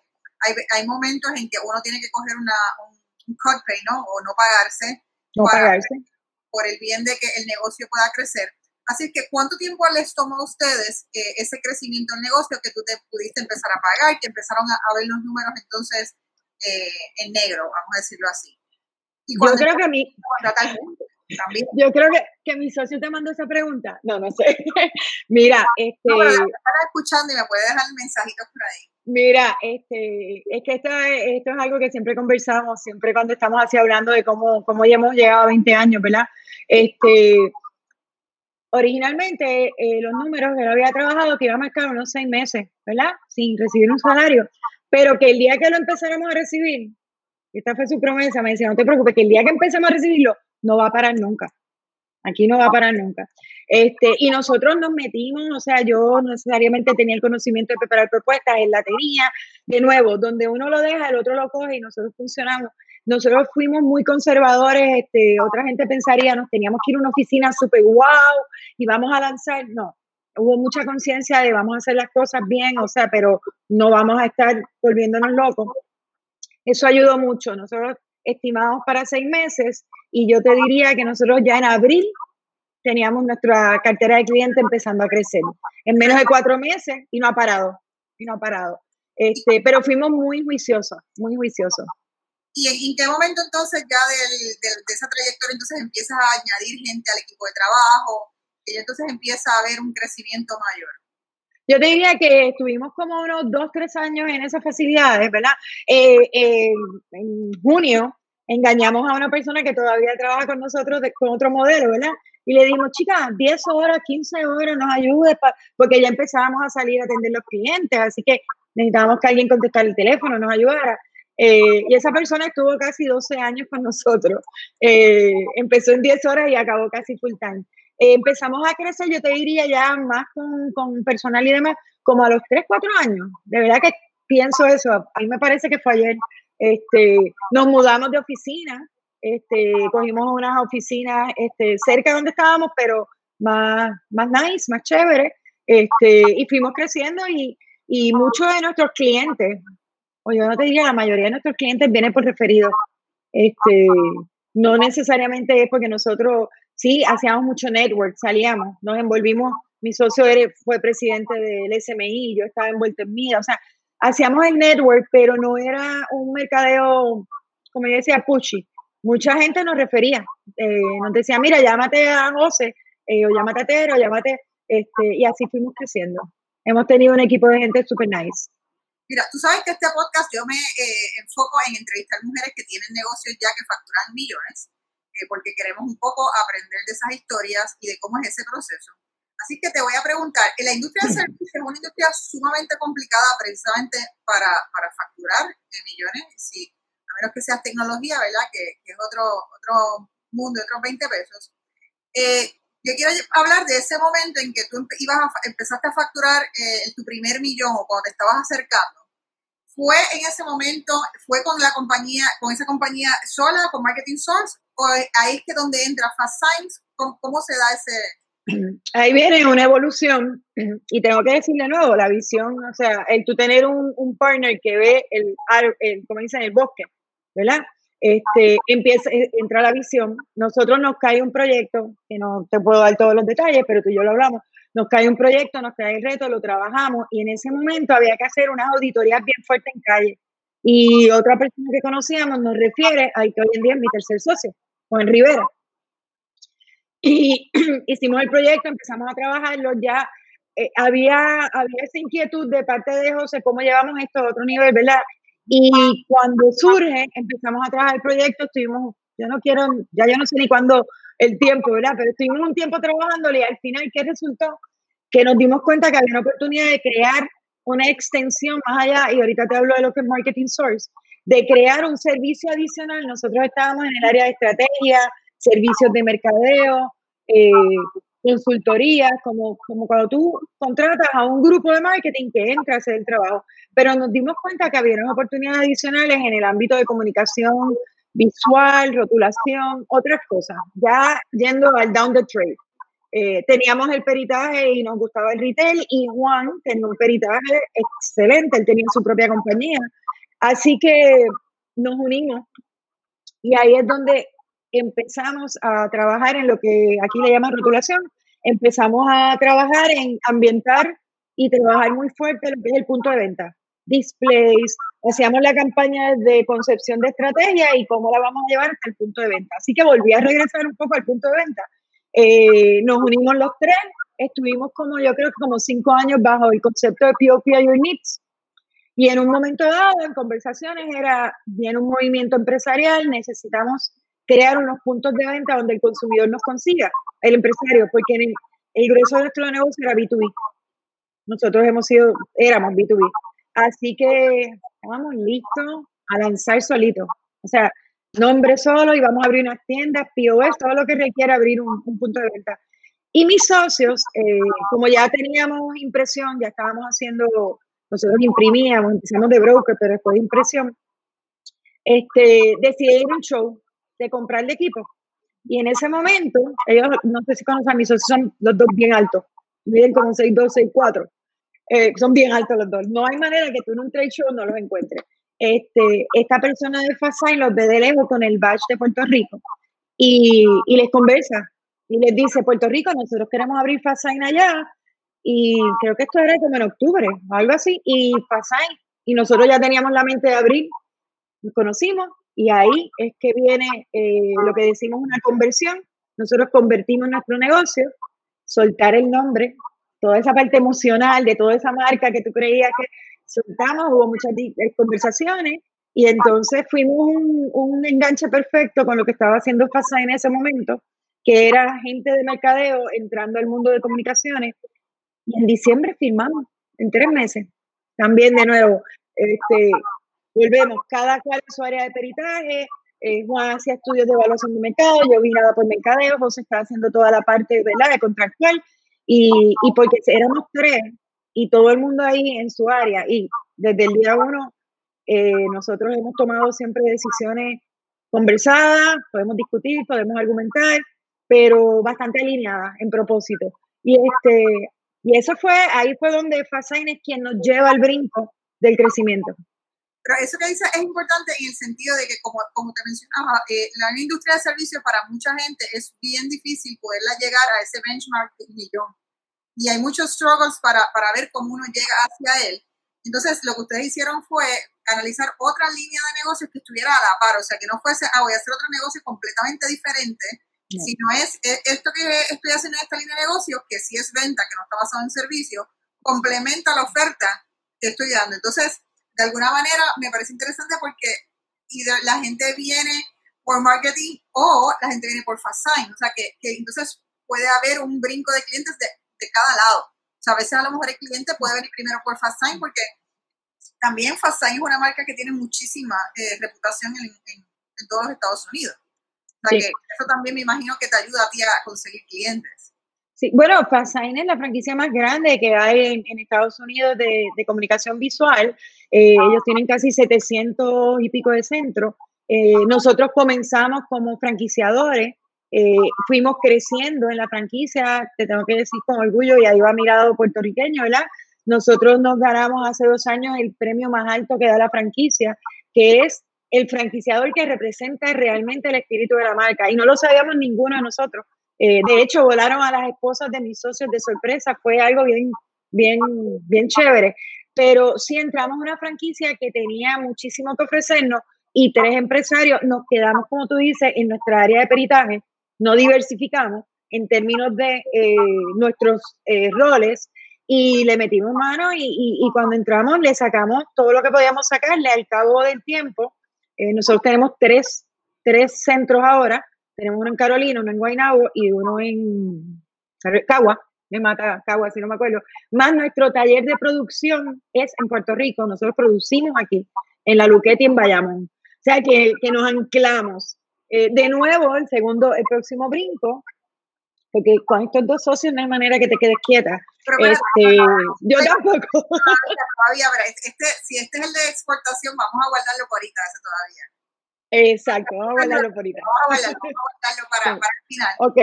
Hay, hay, momentos en que uno tiene que coger una, un, un cut pay, ¿no? O no pagarse. No para, pagarse. Por el bien de que el negocio pueda crecer. Así que, ¿cuánto tiempo les tomó a ustedes eh, ese crecimiento del negocio que tú te pudiste empezar a pagar, que empezaron a, a ver los números entonces eh, en negro, vamos a decirlo así? Y yo creo que a mí... También. Yo creo que, que, mi socio te mandó esa pregunta. No, no sé. Mira, este. No, pero escuchando y me puede dejar mensajitos por ahí. Mira, este, es que esto es, esto es algo que siempre conversamos, siempre cuando estamos así hablando de cómo, cómo ya hemos llegado a 20 años, ¿verdad? Este, originalmente eh, los números que él había trabajado que iba a marcar unos seis meses, ¿verdad? Sin recibir un salario, pero que el día que lo empezáramos a recibir, esta fue su promesa, me decía, no te preocupes, que el día que empecemos a recibirlo, no va a parar nunca. Aquí no va a parar nunca. Este, y nosotros nos metimos, o sea, yo no necesariamente tenía el conocimiento de preparar propuestas, él la tenía. De nuevo, donde uno lo deja, el otro lo coge y nosotros funcionamos nosotros fuimos muy conservadores, este, otra gente pensaría, nos teníamos que ir a una oficina súper wow y vamos a lanzar, no, hubo mucha conciencia de vamos a hacer las cosas bien, o sea, pero no vamos a estar volviéndonos locos. Eso ayudó mucho, nosotros estimamos para seis meses y yo te diría que nosotros ya en abril teníamos nuestra cartera de clientes empezando a crecer, en menos de cuatro meses y no ha parado, y no ha parado. Este, pero fuimos muy juiciosos, muy juiciosos. ¿Y en, qué momento entonces ya del, del, de esa trayectoria entonces empiezas a añadir gente al equipo de trabajo? Y entonces empieza a haber un crecimiento mayor. Yo te diría que estuvimos como unos dos, tres años en esas facilidades, ¿verdad? Eh, eh, en junio engañamos a una persona que todavía trabaja con nosotros con otro modelo, ¿verdad? Y le dimos, chicas, 10 horas, 15 horas, nos ayude, porque ya empezábamos a salir a atender los clientes, así que necesitábamos que alguien contestara el teléfono, nos ayudara Eh, y esa persona estuvo casi 12 años con nosotros. Eh, empezó en 10 horas y acabó casi full time. Empezamos a crecer, yo te diría ya más con, con, personal y demás, como a los 3, 4 años. De verdad que pienso eso. A mí me parece que fue ayer. Este, nos mudamos de oficina, este, cogimos unas oficinas este, cerca de donde estábamos, pero más, más nice, más chévere. Este, y fuimos creciendo y, y muchos de nuestros clientes, o yo no te diría, la mayoría de nuestros clientes vienen por referido. Este, no necesariamente es porque nosotros, sí, hacíamos mucho network, salíamos, nos envolvimos, mi socio fue presidente del SMI, yo estaba envuelto en MIDA, o sea, hacíamos el network, pero no era un mercadeo, como yo decía, pushy. Mucha gente nos refería, eh, nos decía, mira, llámate a José, eh, o llámate a Tero, llámate, este, y así fuimos creciendo. Hemos tenido un equipo de gente super nice. Mira, tú sabes que este podcast yo me eh, enfoco en entrevistar mujeres que tienen negocios ya que facturan millones, eh, porque queremos un poco aprender de esas historias y de cómo es ese proceso. Así que te voy a preguntar, la industria del servicio es una industria sumamente complicada precisamente para, para facturar millones, si, a menos que seas tecnología, ¿verdad? Que, que es otro, otro mundo, otros 20 pesos. Eh, yo quiero hablar de ese momento en que tú ibas a, empezaste a facturar eh, tu primer millón o cuando te estabas acercando. ¿Fue en ese momento, fue con la compañía, con esa compañía sola, con Marketing Source? ¿O ahí es que donde entra Fast Science? ¿Cómo, se da ese...? Ahí viene una evolución y tengo que decir de nuevo, la visión, o sea, el tú tener un, partner que ve el, el, como dicen, el bosque, ¿verdad? este, empieza, eh, entra la visión, nosotros nos cae un proyecto, que no te puedo dar todos los detalles, pero tú y yo lo hablamos, nos cae un proyecto, nos cae el reto, lo trabajamos y en ese momento había que hacer unas auditorías bien fuertes en calle. Y otra persona que conocíamos nos refiere a que hoy en día es mi tercer socio, Juan Rivera. Y hicimos el proyecto, empezamos a trabajarlo, ya eh, había, había esa inquietud de parte de José, cómo llevamos esto a otro nivel, ¿verdad? Y cuando surge, empezamos a trabajar el proyecto, estuvimos, yo no quiero, ya yo no sé ni cuándo el tiempo, ¿verdad? Pero estuvimos un tiempo trabajándole y al final, ¿qué resultó? Que nos dimos cuenta que había una oportunidad de crear una extensión más allá, y ahorita te hablo de lo que es Marketing Source, de crear un servicio adicional. Nosotros estábamos en el área de estrategia, servicios de mercadeo, eh, consultorías, como, como cuando tú contratas a un grupo de marketing que entra a hacer el trabajo. Pero nos dimos cuenta que había oportunidades adicionales en el ámbito de comunicación visual, rotulación, otras cosas, ya yendo al down the trade. Eh, teníamos el peritaje y nos gustaba el retail y Juan tenía un peritaje excelente, él tenía su propia compañía. Así que nos unimos y ahí es donde empezamos a trabajar en lo que aquí le llaman rotulación. Empezamos a trabajar en ambientar y trabajar muy fuerte lo el punto de venta displays, hacíamos la campaña de concepción de estrategia y cómo la vamos a llevar hasta el punto de venta. Así que volví a regresar un poco al punto de venta. Eh, nos unimos los tres, estuvimos como yo creo que como cinco años bajo el concepto de POP Your. Y en un momento dado, en conversaciones, era bien un movimiento empresarial, necesitamos crear unos puntos de venta donde el consumidor nos consiga, el empresario, porque el, el grueso de nuestro negocio era B2B. Nosotros hemos sido, éramos B2B. Así que estábamos listos a lanzar solito. O sea, nombre solo y vamos a abrir unas tiendas, POS, todo lo que requiere abrir un, punto de venta. Y mis socios, eh, como ya teníamos impresión, ya estábamos haciendo, nosotros imprimíamos, empezamos de broker, pero después de impresión, este, decidí ir a un show de comprar el equipo. Y en ese momento, ellos, no sé si conocen, mis socios son los dos bien altos, miden como 6'2, 6'4. Eh, son bien altos los dos. No hay manera que tú en un trade show no los encuentres. Este, esta persona de Fasign los ve de lejos con el badge de Puerto Rico y, y les conversa y les dice, Puerto Rico, nosotros queremos abrir Fasign allá y creo que esto era como en octubre, algo así, y Fasign, y nosotros ya teníamos la mente de abrir, nos conocimos y ahí es que viene eh, lo que decimos una conversión, nosotros convertimos nuestro negocio, soltar el nombre toda esa parte emocional de toda esa marca que tú creías que soltamos, hubo muchas eh, conversaciones y entonces fuimos un, enganche perfecto con lo que estaba haciendo FASA en ese momento, que era gente de mercadeo entrando al mundo de comunicaciones. Y en diciembre firmamos, en tres meses. También de nuevo, este, volvemos, cada cual en su área de peritaje, eh, Juan hacía estudios de evaluación de mercado, yo vine por mercadeo, José estaba haciendo toda la parte ¿verdad? de contractual, y, y porque éramos tres, y todo el mundo ahí en su área, y desde el día uno eh, nosotros hemos tomado siempre decisiones conversadas, podemos discutir, podemos argumentar, pero bastante alineadas en propósito. Y este y eso fue, ahí fue donde Fasain es quien nos lleva al brinco del crecimiento. Pero eso que dice es importante en el sentido de que, como, como te mencionaba, eh, la industria de servicios para mucha gente es bien difícil poderla llegar a ese benchmark de millón. Y hay muchos struggles para, para ver cómo uno llega hacia él. Entonces, lo que ustedes hicieron fue analizar otra línea de negocios que estuviera a la par, o sea, que no fuese, ah, voy a hacer otro negocio completamente diferente, sino es, es, esto que estoy haciendo en esta línea de negocios, que si es venta, que no está basado en servicio, complementa la oferta que estoy dando. Entonces, de alguna manera me parece interesante porque la gente viene por marketing o la gente viene por fast sign, o sea que, entonces puede haber un brinco de clientes de, cada lado. O sea, a veces a lo mejor el cliente puede venir primero por fast sign porque también fast sign es una marca que tiene muchísima eh, reputación en, todos los Estados Unidos. O sea que eso también me imagino que te ayuda a ti a conseguir clientes. Sí, bueno, Fastsign es la franquicia más grande que hay en, Estados Unidos de, comunicación visual. Eh, ellos tienen casi 700 y pico de centros. Eh, nosotros comenzamos como franquiciadores, eh, fuimos creciendo en la franquicia, te tengo que decir con orgullo, y ahí va mirado puertorriqueño, ¿verdad? Nosotros nos ganamos hace dos años el premio más alto que da la franquicia, que es el franquiciador que representa realmente el espíritu de la marca. Y no lo sabíamos ninguno de nosotros. Eh, de hecho, volaron a las esposas de mis socios de sorpresa, fue algo bien, bien, bien chévere. Pero sí entramos en una franquicia que tenía muchísimo que ofrecernos y tres empresarios nos quedamos, como tú dices, en nuestra área de peritaje, no diversificamos en términos de eh, nuestros eh, roles y le metimos mano y, cuando entramos le sacamos todo lo que podíamos sacarle al cabo del tiempo. nosotros tenemos tres, tres centros ahora tenemos uno en Carolina, uno en Guaynabo y uno en Cagua, me mata Cagua si no me acuerdo. Más nuestro taller de producción es en Puerto Rico, nosotros producimos aquí, en la Luquetti en Bayamón. O sea que, que nos anclamos. Eh, de nuevo, el segundo, el próximo brinco, porque con estos dos socios no hay manera que te quedes quieta. este, yo tampoco. Todavía, este, si este es el de exportación, vamos a guardarlo por ahorita, ese todavía. Exacto, vamos a hablarlo por ahí. Vamos a hablarlo, para, para, el final. Ok.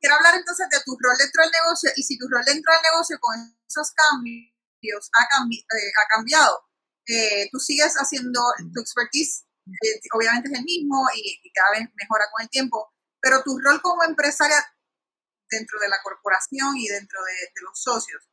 quiero hablar entonces de tu rol dentro del negocio y si tu rol dentro del negocio con esos cambios ha, eh, ha cambiado. Eh, tú sigues haciendo tu expertise, eh, obviamente es el mismo y, cada vez mejora con el tiempo, pero tu rol como empresaria dentro de la corporación y dentro de, de los socios,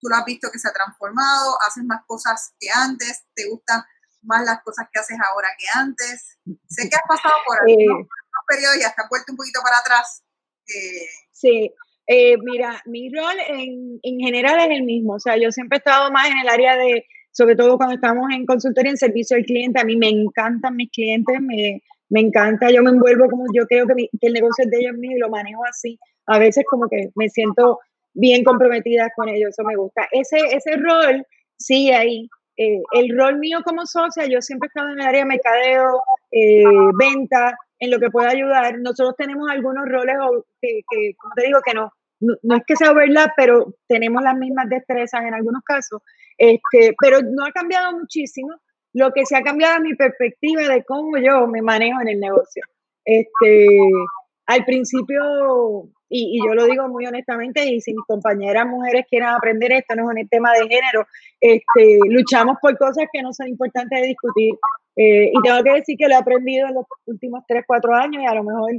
tú lo has visto que se ha transformado, haces más cosas que antes, te gusta más las cosas que haces ahora que antes. Sé que has pasado por eh, algunos, periodos y hasta vuelto un poquito para atrás. Eh, sí, eh, mira, mi rol en, en, general es el mismo. O sea, yo siempre he estado más en el área de, sobre todo cuando estamos en consultoría en servicio al cliente, a mí me encantan mis clientes, me, me encanta, yo me envuelvo como yo creo que, que el negocio es de ellos míos y lo manejo así. A veces como que me siento bien comprometida con ellos, eso me gusta. Ese, ese rol sigue ahí. Eh, el rol mío como socia, yo siempre he estado en el área de mercadeo, eh, venta, en lo que pueda ayudar. Nosotros tenemos algunos roles que, como te digo, que no, no, es que sea verdad, pero tenemos las mismas destrezas en algunos casos. Este, pero no ha cambiado muchísimo. Lo que se ha cambiado es mi perspectiva de cómo yo me manejo en el negocio. Este, al principio y, yo lo digo muy honestamente, y si mis compañeras mujeres quieren aprender esto, no es un tema de género, este, luchamos por cosas que no son importantes de discutir. Eh, y tengo que decir que lo he aprendido en los últimos 3, 4 años y a lo mejor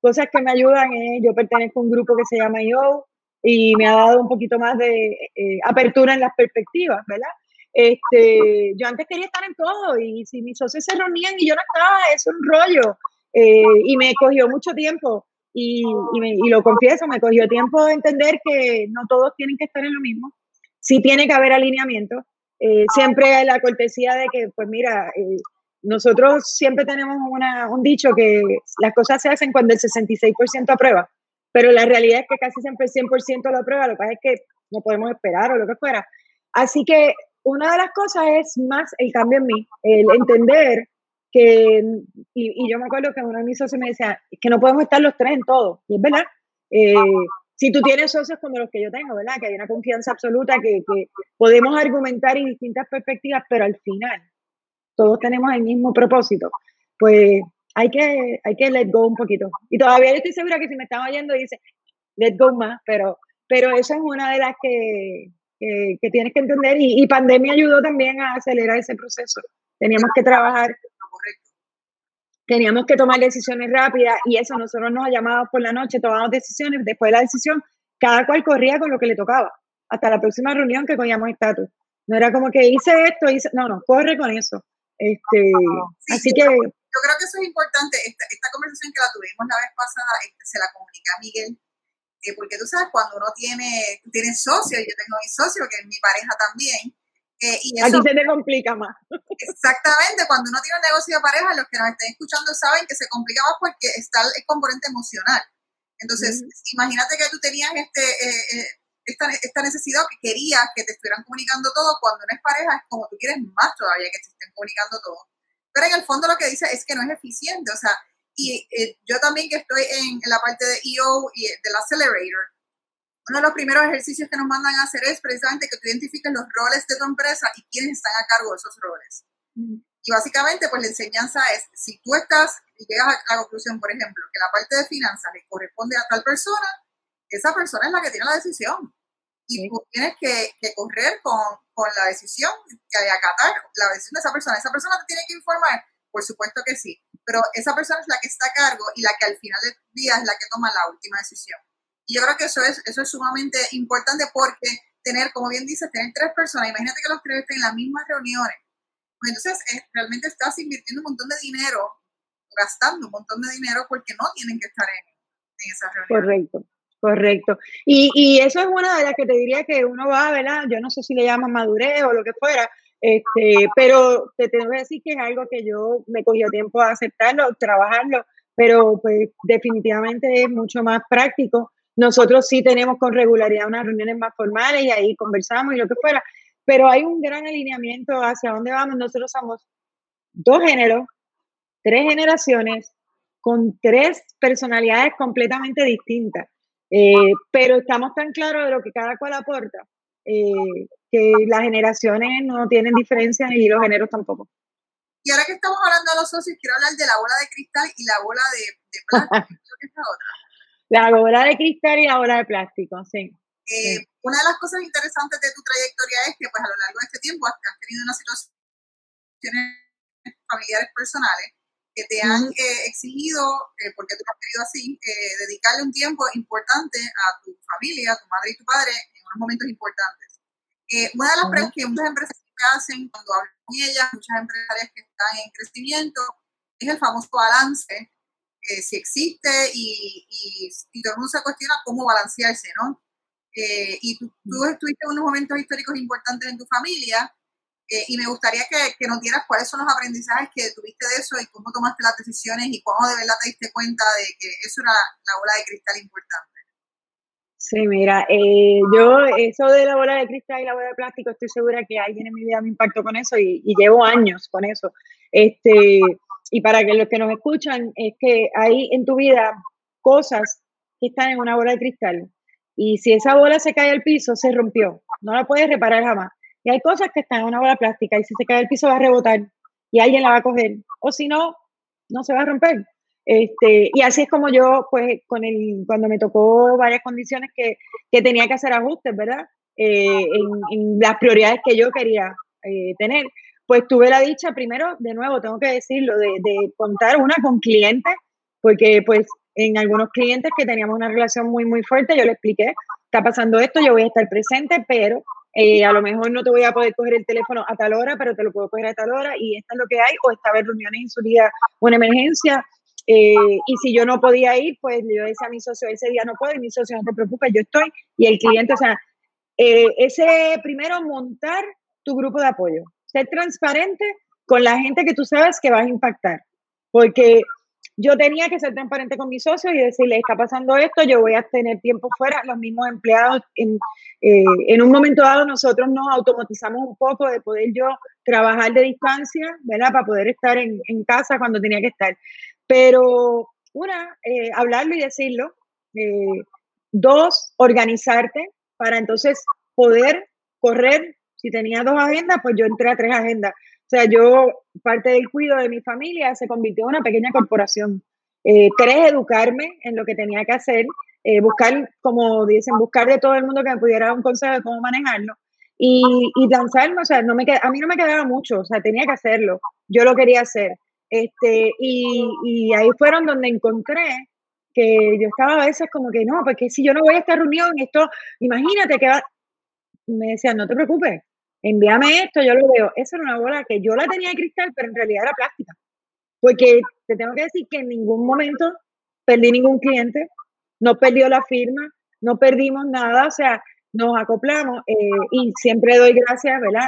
cosas que me ayudan es, yo pertenezco a un grupo que se llama Yo y me ha dado un poquito más de eh, apertura en las perspectivas, ¿verdad? Este, yo antes quería estar en todo y si mis socios se reunían y yo no estaba, es un rollo. Eh, y me cogió mucho tiempo y, y, lo confieso, me cogió tiempo entender que no todos tienen que estar en lo mismo. Sí tiene que haber alineamiento. Eh, siempre hay la cortesía de que, pues mira, eh, nosotros siempre tenemos una, un dicho que las cosas se hacen cuando el 66% aprueba, pero la realidad es que casi siempre el 100% lo aprueba, lo que pasa es que no podemos esperar o lo que fuera. Así que una de las cosas es más el cambio en mí, el entender y, yo me acuerdo que uno de mis socios me decía, que no podemos estar los tres en todo, y es verdad. Eh, si tú tienes socios como los que yo tengo, ¿verdad? Que hay una confianza absoluta, que, podemos argumentar y distintas perspectivas, pero al final todos tenemos el mismo propósito, pues hay que, hay que let go un poquito. Y todavía yo estoy segura que si me están oyendo dice, let go más, pero, pero eso es una de las que, que, tienes que entender y, y, pandemia ayudó también a acelerar ese proceso. Teníamos que trabajar, teníamos que tomar decisiones rápidas y eso nosotros nos llamado por la noche, tomamos decisiones, después de la decisión, cada cual corría con lo que le tocaba, hasta la próxima reunión que cogíamos estatus. No era como que hice esto, hice, no, no, corre con eso. Este, así que... Yo creo que eso es importante. Esta, esta conversación que la tuvimos la vez pasada, este, se la comuniqué a Miguel, eh, porque tú sabes, cuando uno tiene, tiene socios, yo tengo mi socio, que es mi pareja también, eh, y eso, se te complica más. Exactamente, cuando uno tiene un negocio de pareja, los que nos estén escuchando saben que se complica más porque está el componente emocional. Entonces, imagínate que tú tenías este, eh, esta, esta, necesidad que querías que te estuvieran comunicando todo, cuando no es pareja es como tú quieres más todavía que te estén comunicando todo. Pero en el fondo lo que dice es que no es eficiente, o sea, y eh, yo también que estoy en, la parte de EO y del Accelerator, uno de los primeros ejercicios que nos mandan a hacer es precisamente que tú identifiques los roles de tu empresa y quiénes están a cargo de esos roles. Y básicamente, pues la enseñanza es, si tú estás y llegas a la conclusión, por ejemplo, que la parte de finanzas le corresponde a tal persona, esa persona es la que tiene la decisión. Y tú tienes que, que correr con, con, la decisión, que acatar la decisión de esa persona. ¿Esa persona te tiene que informar? Por supuesto que sí. Pero esa persona es la que está a cargo y la que al final del día es la que toma la última decisión. Y yo creo que eso es, eso es sumamente importante porque tener, como bien dices, tener tres personas, imagínate que los tres estén en las mismas reuniones. Pues entonces realmente estás invirtiendo un montón de dinero, gastando un montón de dinero porque no tienen que estar en, en esas reuniones. Correcto. Correcto. Y, y, eso es una de las que te diría que uno va, ¿verdad? Yo no sé si le llaman madurez o lo que fuera, este, pero te tengo que decir que es algo que yo me cogió tiempo a aceptarlo, trabajarlo, pero pues definitivamente es mucho más práctico. Nosotros sí tenemos con regularidad unas reuniones más formales y ahí conversamos y lo que fuera, pero hay un gran alineamiento hacia dónde vamos. Nosotros somos dos géneros, tres generaciones, con tres personalidades completamente distintas. Eh, pero estamos tan claros de lo que cada cual aporta eh, que las generaciones no tienen diferencia y los géneros tampoco. Y ahora que estamos hablando de los socios, quiero hablar de la bola de cristal y la bola de, de plástico. ¿Qué es la otra? La bola de cristal y la bola de plástico, sí. Eh, una de las cosas interesantes de tu trayectoria es que pues a lo largo de este tiempo has tenido unas situaciones familiares personales que te han eh, exigido, eh, porque tú has querido así, eh, dedicarle un tiempo importante a tu familia, a tu madre y tu padre en unos momentos importantes. una de las preguntas que muchas empresas hacen cuando hablan con ellas, muchas empresarias que están en crecimiento, es el famoso balance, si existe y, y, y, todo el mundo se cuestiona cómo balancearse, ¿no? y tú, tú estuviste en unos momentos históricos importantes en tu familia, eh, y me gustaría que, que, nos dieras cuáles son los aprendizajes que tuviste de eso y cómo tomaste las decisiones y cómo de verdad te diste cuenta de que eso era la bola de cristal importante. Sí, mira, eh, yo eso de la bola de cristal y la bola de plástico, estoy segura que alguien en mi vida me impactó con eso y, y llevo años con eso. Este, y para que los que nos escuchan, es que hay en tu vida cosas que están en una bola de cristal. Y si esa bola se cae al piso, se rompió. No la puedes reparar jamás. Y hay cosas que están en una bola plástica y si se cae el piso va a rebotar y alguien la va a coger. O si no, no se va a romper. Este, y así es como yo, pues, con el, cuando me tocó varias condiciones que, que tenía que hacer ajustes, ¿verdad? Eh, en, las prioridades que yo quería eh, tener. Pues tuve la dicha, primero, de nuevo, tengo que decirlo, de, de contar una con clientes, porque pues en algunos clientes que teníamos una relación muy, muy fuerte, yo le expliqué, está pasando esto, yo voy a estar presente, pero eh, a lo mejor no te voy a poder coger el teléfono a tal hora, pero te lo puedo coger a tal hora y esto es lo que hay, o estaba en reuniones en su día, una emergencia. Eh, y si yo no podía ir, pues yo decía a mi socio, ese día no puedo, y mi socio, no te preocupes, yo estoy, y el cliente, o sea, eh, ese primero montar tu grupo de apoyo, ser transparente con la gente que tú sabes que vas a impactar, porque yo tenía que ser transparente con mis socios y decirle, está pasando esto, yo voy a tener tiempo fuera, los mismos empleados, en, eh, en un momento dado nosotros nos automatizamos un poco de poder yo trabajar de distancia, ¿verdad? Para poder estar en, en casa cuando tenía que estar. Pero, una, eh, hablarlo y decirlo. Eh, dos, organizarte para entonces poder correr. Si tenía dos agendas, pues yo entré a tres agendas. O sea, yo, parte del cuidado de mi familia se convirtió en una pequeña corporación. Eh, tres, educarme en lo que tenía que hacer, eh, buscar, como dicen, buscar de todo el mundo que me pudiera dar un consejo de cómo manejarlo. Y, y lanzarme, o sea, no me a mí no me quedaba mucho, o sea, tenía que hacerlo. Yo lo quería hacer. Este, y, y ahí fueron donde encontré que yo estaba a veces como que no, porque si yo no voy a esta reunión, esto, imagínate que va. Me decían, no te preocupes, envíame esto, yo lo veo. Esa era una bola que yo la tenía de cristal, pero en realidad era plástica. Porque te tengo que decir que en ningún momento perdí ningún cliente, no perdió la firma, no perdimos nada, o sea, nos acoplamos eh, y siempre doy gracias, ¿verdad?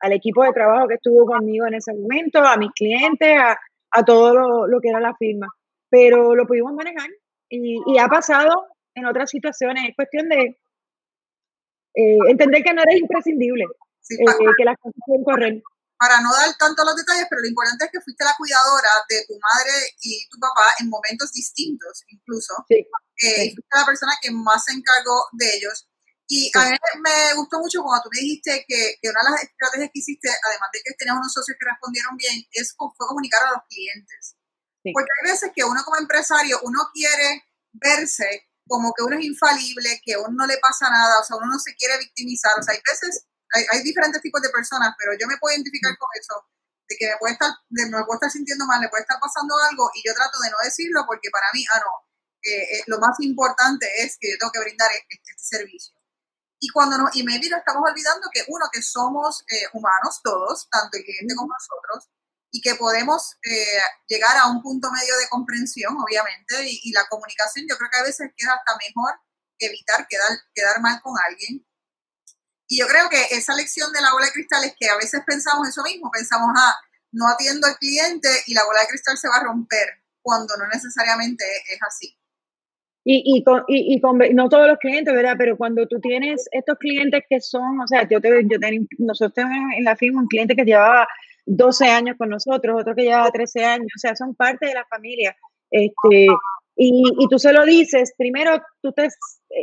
al equipo de trabajo que estuvo conmigo en ese momento, a mis clientes, a, a todo lo, lo, que era la firma. Pero lo pudimos manejar y, y ha pasado en otras situaciones. Es cuestión de eh, entender que no eres imprescindible. Eh, que las cosas pueden correr. Para no dar tanto los detalles, pero lo importante es que fuiste la cuidadora de tu madre y tu papá en momentos distintos, incluso. Sí. Eh, fuiste la persona que más se encargó de ellos. Y a mí me gustó mucho cuando tú me dijiste que, que, una de las estrategias que hiciste, además de que tenías unos socios que respondieron bien, es fue comunicar a los clientes. Porque hay veces que uno como empresario, uno quiere verse como que uno es infalible, que a uno no le pasa nada, o sea, uno no se quiere victimizar. O sea, hay veces hay, diferentes tipos de personas, pero yo me puedo identificar con eso, de que me puede estar, me puede estar sintiendo mal, le puede estar pasando algo y yo trato de no decirlo porque para mí, ah, no, eh, eh, lo más importante es que yo tengo que brindar este, este servicio. Y cuando no, y maybe lo estamos olvidando que uno, que somos eh, humanos todos, tanto el cliente como nosotros, y que podemos llegar a un punto medio de comprensión, obviamente, y, y, la comunicación, yo creo que a veces queda hasta mejor evitar quedar, quedar mal con alguien y yo creo que esa lección de la bola de cristal es que a veces pensamos eso mismo, pensamos, ah, no atiendo al cliente y la bola de cristal se va a romper, cuando no necesariamente es así. Y, y, con, y, con, no todos los clientes, ¿verdad? Pero cuando tú tienes estos clientes que son, o sea, yo, te, yo nosotros tenemos en la firma un cliente que llevaba 12 años con nosotros, otro que llevaba 13 años, o sea, son parte de la familia. Este, y, y tú se lo dices, primero tú te,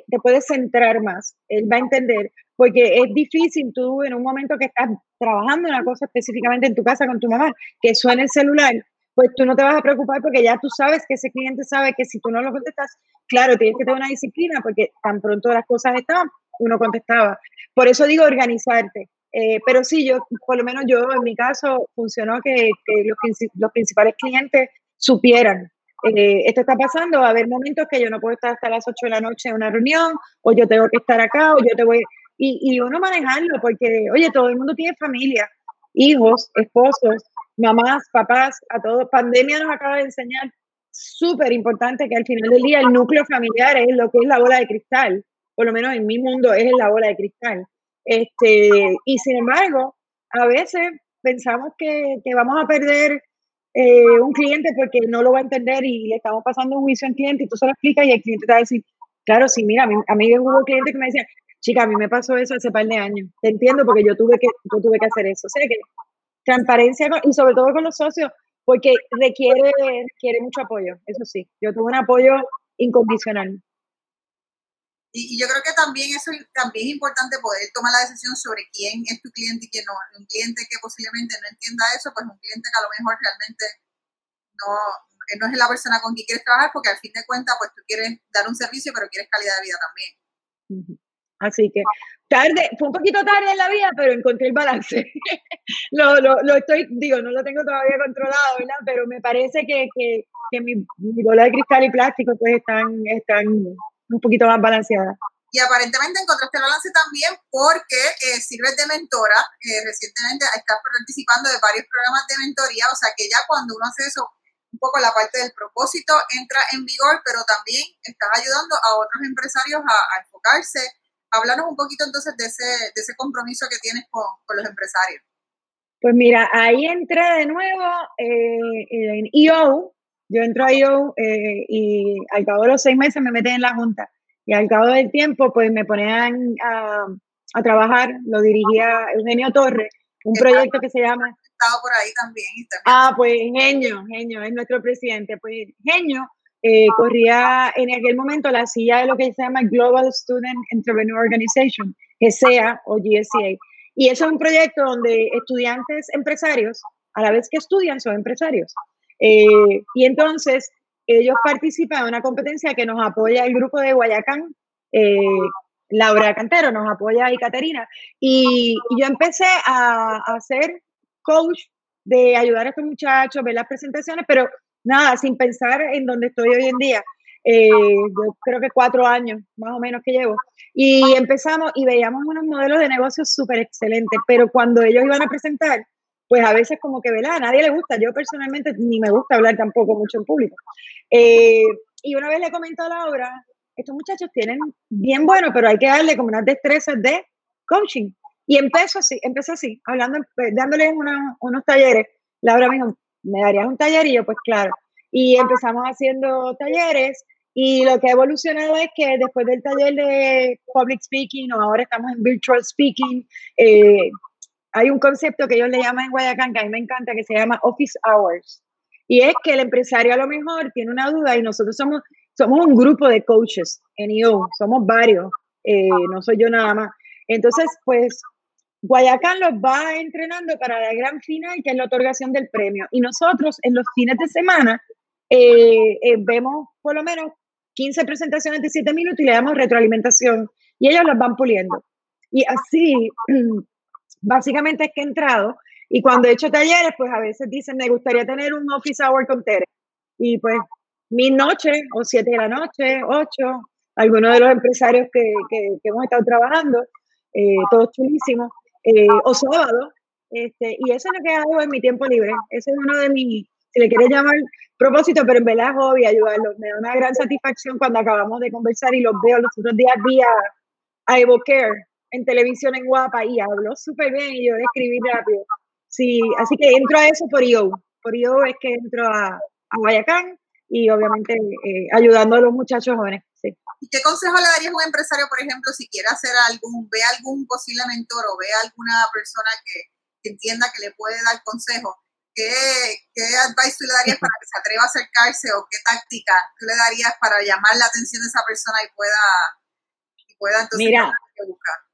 te puedes centrar más, él va a entender, porque es difícil tú en un momento que estás trabajando una cosa específicamente en tu casa con tu mamá, que suene el celular, pues tú no te vas a preocupar porque ya tú sabes que ese cliente sabe que si tú no lo contestas, claro, tienes que tener una disciplina porque tan pronto las cosas están, uno contestaba. Por eso digo organizarte. Eh, pero sí, yo, por lo menos yo, en mi caso, funcionó que, que los, los, principales clientes supieran. Eh, esto está pasando, va a haber momentos que yo no puedo estar hasta las 8 de la noche en una reunión, o yo tengo que estar acá, o yo te voy, y, y uno manejarlo, porque, oye, todo el mundo tiene familia, hijos, esposos, mamás, papás, a todos. Pandemia nos acaba de enseñar súper importante que al final del día el núcleo familiar es lo que es la bola de cristal, por lo menos en mi mundo es la bola de cristal. Este, y sin embargo, a veces pensamos que, que vamos a perder eh, un cliente porque no lo va a entender y le estamos pasando un juicio al cliente y tú se lo explicas y el cliente te va a decir, claro, sí, mira, a mí, a mí hubo clientes que me decían, Chica, a mí me pasó eso hace par de años. Te entiendo porque yo tuve que, yo tuve que hacer eso. O sea que transparencia y sobre todo con los socios, porque requiere, requiere mucho apoyo, eso sí. Yo tuve un apoyo incondicional. Y, yo creo que también eso también es importante poder tomar la decisión sobre quién es tu cliente y quién no. Un cliente que posiblemente no entienda eso, pues un cliente que a lo mejor realmente no, no es la persona con quien quieres trabajar, porque al fin de cuentas, pues tú quieres dar un servicio, pero quieres calidad de vida también. Así que tarde, fue un poquito tarde en la vida, pero encontré el balance. lo, lo, lo, estoy, digo, no lo tengo todavía controlado, ¿verdad? Pero me parece que, que, que mi, mi, bola de cristal y plástico pues están, están un poquito más balanceadas. Y aparentemente encontraste el balance también porque eh, sirves de mentora. Eh, recientemente estás participando de varios programas de mentoría, o sea que ya cuando uno hace eso, un poco la parte del propósito entra en vigor, pero también estás ayudando a otros empresarios a, a enfocarse háblanos un poquito entonces de ese, de ese compromiso que tienes con, con los empresarios. Pues mira, ahí entré de nuevo eh, en EO, Yo entro a IO eh, y al cabo de los seis meses me meten en la junta. Y al cabo del tiempo, pues me ponían a, a trabajar, lo dirigía Eugenio Torres, un proyecto que se llama... Estado por ahí también, Ah, pues Genio, Genio, es nuestro presidente. Pues Genio eh, corría en aquel momento la silla de lo que se llama Global Student Entrepreneur Organization, GSEA o GSCA. Y eso es un proyecto donde estudiantes empresarios, a la vez que estudian, son empresarios. Eh, y entonces ellos participan en una competencia que nos apoya el grupo de Guayacán, eh, Laura Cantero nos apoya y Caterina. Y, yo empecé a, a, ser coach de ayudar a estos muchachos, ver las presentaciones, pero nada, sin pensar en donde estoy hoy en día. Eh, yo creo que cuatro años más o menos que llevo. Y empezamos y veíamos unos modelos de negocios súper excelentes, pero cuando ellos iban a presentar, pues a veces como que, ¿verdad? A nadie le gusta. Yo personalmente ni me gusta hablar tampoco mucho en público. Eh, y una vez le comentó a Laura, estos muchachos tienen bien bueno, pero hay que darle como unas destrezas de coaching. Y empezó así, empezó así, hablando, dándoles unos talleres. Laura me dijo, ¿me darías un taller? Y yo, pues claro. Y empezamos haciendo talleres y lo que ha evolucionado es que después del taller de public speaking o ahora estamos en virtual speaking, eh, hay un concepto que ellos le llaman en Guayacán, que a mí me encanta, que se llama office hours. Y es que el empresario a lo mejor tiene una duda y nosotros somos, somos un grupo de coaches en IO, somos varios, eh, no soy yo nada más. Entonces, pues Guayacán los va entrenando para la gran final, que es la otorgación del premio. Y nosotros en los fines de semana eh, eh, vemos por lo menos 15 presentaciones de 7 minutos y le damos retroalimentación y ellos las van puliendo. Y así, básicamente es que he entrado y cuando he hecho talleres, pues a veces dicen, me gustaría tener un office hour con Tere. Y pues mil noches o siete de la noche, ocho, algunos de los empresarios que, que, hemos estado trabajando, eh, todos chulísimos, eh, o sábado. Este, y eso es lo que hago en mi tiempo libre. Ese es uno de mis, si le quieres llamar propósito, pero en verdad es hobby ayudarlos. Me da una gran satisfacción cuando acabamos de conversar y los veo los otros días vía a Evocare en televisión en Guapa y hablo súper bien y yo de escribir rápido. Sí, así que entro a eso por IO. Por IO es que entro a, a Guayacán y obviamente eh, ayudando a los muchachos jóvenes. Sí. ¿Y qué consejo le darías a un empresario, por ejemplo, si quiere hacer algún, ve algún posible mentor o ve alguna persona que, entienda que le puede dar consejo? ¿Qué, ¿Qué advice tú le darías para que se atreva a acercarse o qué táctica tú le darías para llamar la atención de esa persona y pueda, y pueda entonces Mira, buscar?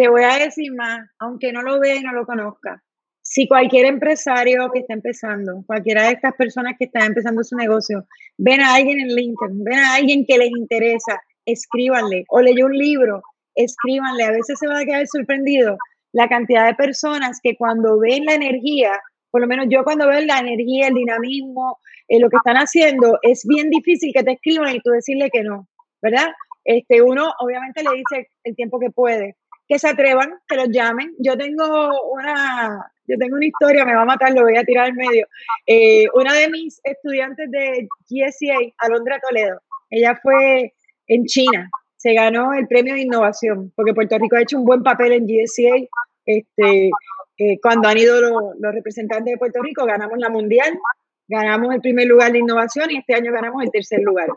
Te voy a decir más, aunque no lo vea y no lo conozca. Si cualquier empresario que está empezando, cualquiera de estas personas que están empezando su negocio, ven a alguien en LinkedIn, ven a alguien que les interesa, escríbanle o leyó un libro, escríbanle. A veces se van a quedar sorprendido la cantidad de personas que cuando ven la energía, por lo menos yo cuando veo la energía, el dinamismo, eh, lo que están haciendo, es bien difícil que te escriban y tú decirle que no, ¿verdad? Este, uno obviamente le dice el tiempo que puede, que se atrevan, que los llamen. Yo tengo una, yo tengo una historia, me va a matar, lo voy a tirar al medio. Eh, una de mis estudiantes de GSA, Alondra Toledo, ella fue en China. Se ganó el premio de innovación, porque Puerto Rico ha hecho un buen papel en GSA. Este, eh, cuando han ido los, representantes de Puerto Rico, ganamos la mundial, ganamos el primer lugar de innovación y este año ganamos el tercer lugar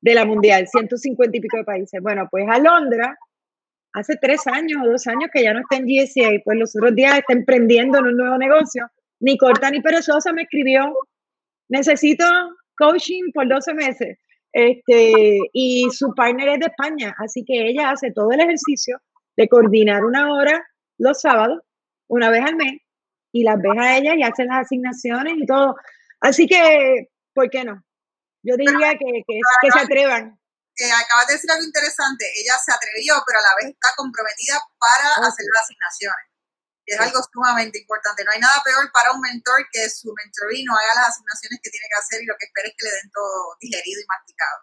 de la mundial, 150 y pico de países. Bueno, pues Alondra, hace tres años o dos años que ya no está en GSA, pues los otros días está emprendiendo en un nuevo negocio. Ni corta ni perezosa me escribió, necesito coaching por 12 meses. Este, y su partner es de España, así que ella hace todo el ejercicio de coordinar una hora los sábados, una vez al mes, y las ves a ella y hace las asignaciones y todo. Así que, ¿por qué no? Yo diría que, que, se atrevan. Acabas de decir algo interesante, ella se atrevió, pero a la vez está comprometida para hacer las asignaciones es algo sumamente importante. No hay nada peor para un mentor que su mentoree no haga las asignaciones que tiene que hacer y lo que espera es que le den todo digerido y masticado.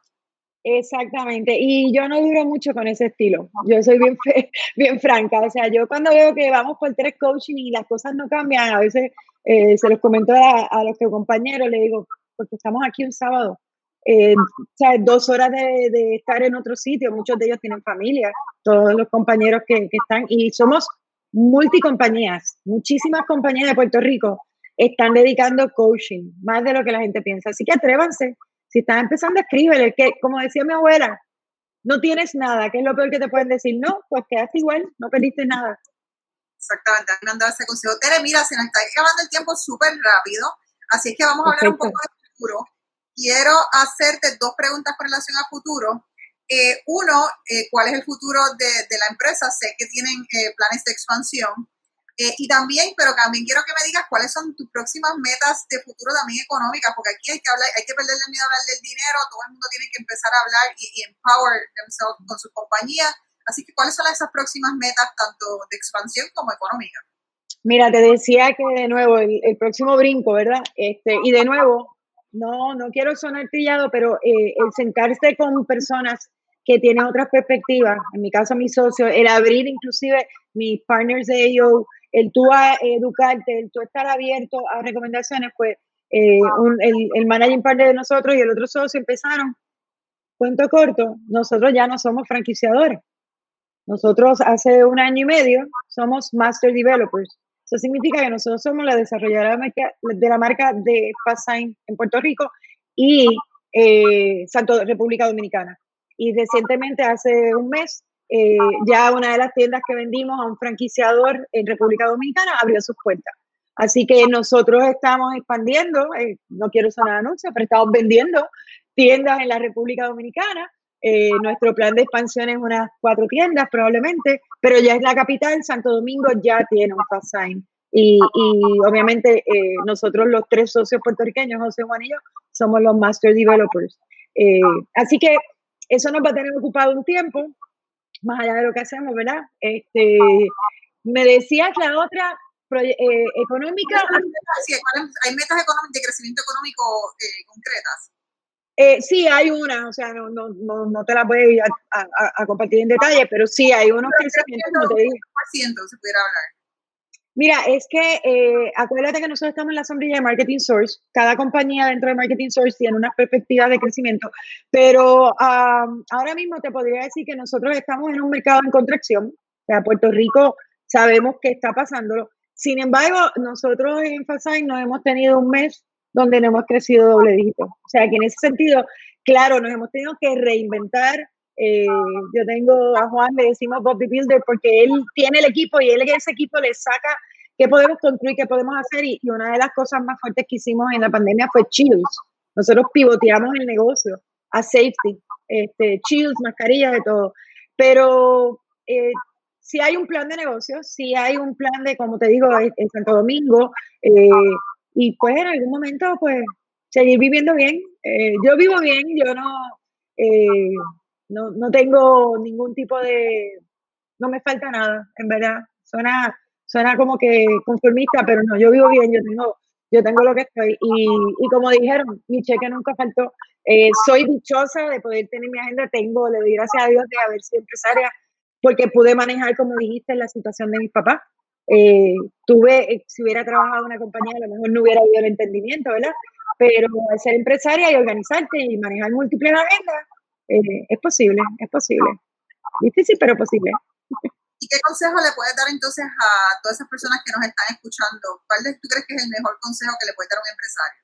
Exactamente, y yo no duro mucho con ese estilo, yo soy bien, bien franca, o sea, yo cuando veo que vamos por tres coaching y las cosas no cambian, a veces eh, se los comento a, los que compañeros, le digo, porque estamos aquí un sábado, eh, o sea, dos horas de, de, estar en otro sitio, muchos de ellos tienen familia, todos los compañeros que, que están, y somos multicompañías, muchísimas compañías de Puerto Rico. están dedicando coaching, más de lo que la gente piensa. Así que atrévanse. Si están empezando, escríbele, que como decía mi abuela, no tienes nada, que es lo peor que te pueden decir. No, pues quedaste igual, no perdiste nada. Exactamente, dado ese consejo. Tere, mira, se nos está acabando el tiempo súper rápido, así es que vamos a hablar un poco del futuro. Quiero hacerte dos preguntas con relación al futuro. Eh, uno, eh, ¿cuál es el futuro de, de, la empresa? Sé que tienen eh, planes de expansión. Eh, y también, pero también quiero que me digas cuáles son tus próximas metas de futuro también económicas, porque aquí hay que hablar, hay que perderle el miedo a hablar del dinero, todo el mundo tiene que empezar a hablar y, y empower themselves con su compañía. Así que, ¿cuáles son esas próximas metas, tanto de expansión como económica? Mira, te decía que de nuevo, el, el próximo brinco, ¿verdad? Este, y de nuevo, no, no quiero sonar trillado, pero eh, el sentarse con personas que tienen otras perspectivas, en mi caso mi socio, el abrir inclusive mis partners de ello, el tú a educarte, el tú estar abierto a recomendaciones, pues eh, un, el, el managing partner de nosotros y el otro socio empezaron, cuento corto, nosotros ya no somos franquiciadores. Nosotros hace un año y medio somos Master Developers. Eso significa que nosotros somos la desarrolladora de la marca de FastSign en Puerto Rico y eh, Santo República Dominicana. Y recientemente, hace un mes, eh, ya una de las tiendas que vendimos a un franquiciador en República Dominicana abrió sus puertas. Así que nosotros estamos expandiendo, eh, no quiero sonar anuncios, pero estamos vendiendo tiendas en la República Dominicana. Eh, nuestro plan de expansión es unas cuatro tiendas probablemente, pero ya es la capital, Santo Domingo ya tiene un fast sign. Y, y obviamente eh, nosotros los tres socios puertorriqueños, José Juan y yo, somos los master developers. Eh, así que eso nos va a tener ocupado un tiempo, más allá de lo que hacemos, ¿verdad? Este, me decías la otra eh, económica. Hay metas económicas de crecimiento económico eh, concretas. Eh, sí, hay una, o sea, no, no, no, no te la voy a, a, a, compartir en detalle, pero sí hay unos crecimientos, como te dije. se pudiera hablar. Mira, es que eh, acuérdate que nosotros estamos en la sombrilla de Marketing Source. Cada compañía dentro de Marketing Source tiene unas perspectivas de crecimiento, pero um, ahora mismo te podría decir que nosotros estamos en un mercado en contracción. O sea, Puerto Rico sabemos que está pasándolo. Sin embargo, nosotros en Fasign no hemos tenido un mes donde no hemos crecido doble dígito. O sea, que en ese sentido, claro, nos hemos tenido que reinventar. Eh, yo tengo a Juan, le decimos Bob Builder, porque él tiene el equipo y él ese equipo le saca qué podemos construir, qué podemos hacer. Y, y, una de las cosas más fuertes que hicimos en la pandemia fue chills. Nosotros pivoteamos el negocio a safety, este, chills, mascarillas, de todo. Pero eh, si hay un plan de negocios, si hay un plan de, como te digo, en Santo Domingo, eh, y pues en algún momento, pues, seguir viviendo bien. Eh, yo vivo bien, yo no, eh, no, no tengo ningún tipo de, no me falta nada, en verdad. Suena, suena como que conformista, pero no, yo vivo bien, yo tengo, yo tengo lo que estoy. Y, y como dijeron, mi cheque nunca faltó. Eh, soy dichosa de poder tener mi agenda, tengo, le doy gracias a Dios de haber sido empresaria, porque pude manejar, como dijiste, la situación de mis papás. Eh, tuve, eh, si hubiera trabajado en una compañía, a lo mejor no hubiera habido el entendimiento, ¿verdad? Pero ser empresaria y organizarte y manejar múltiples agendas, eh, es posible, es posible. Difícil, pero posible. ¿Y qué consejo le puedes dar entonces a todas esas personas que nos están escuchando? ¿Cuál tú crees que es el mejor consejo que le puede dar a un empresario?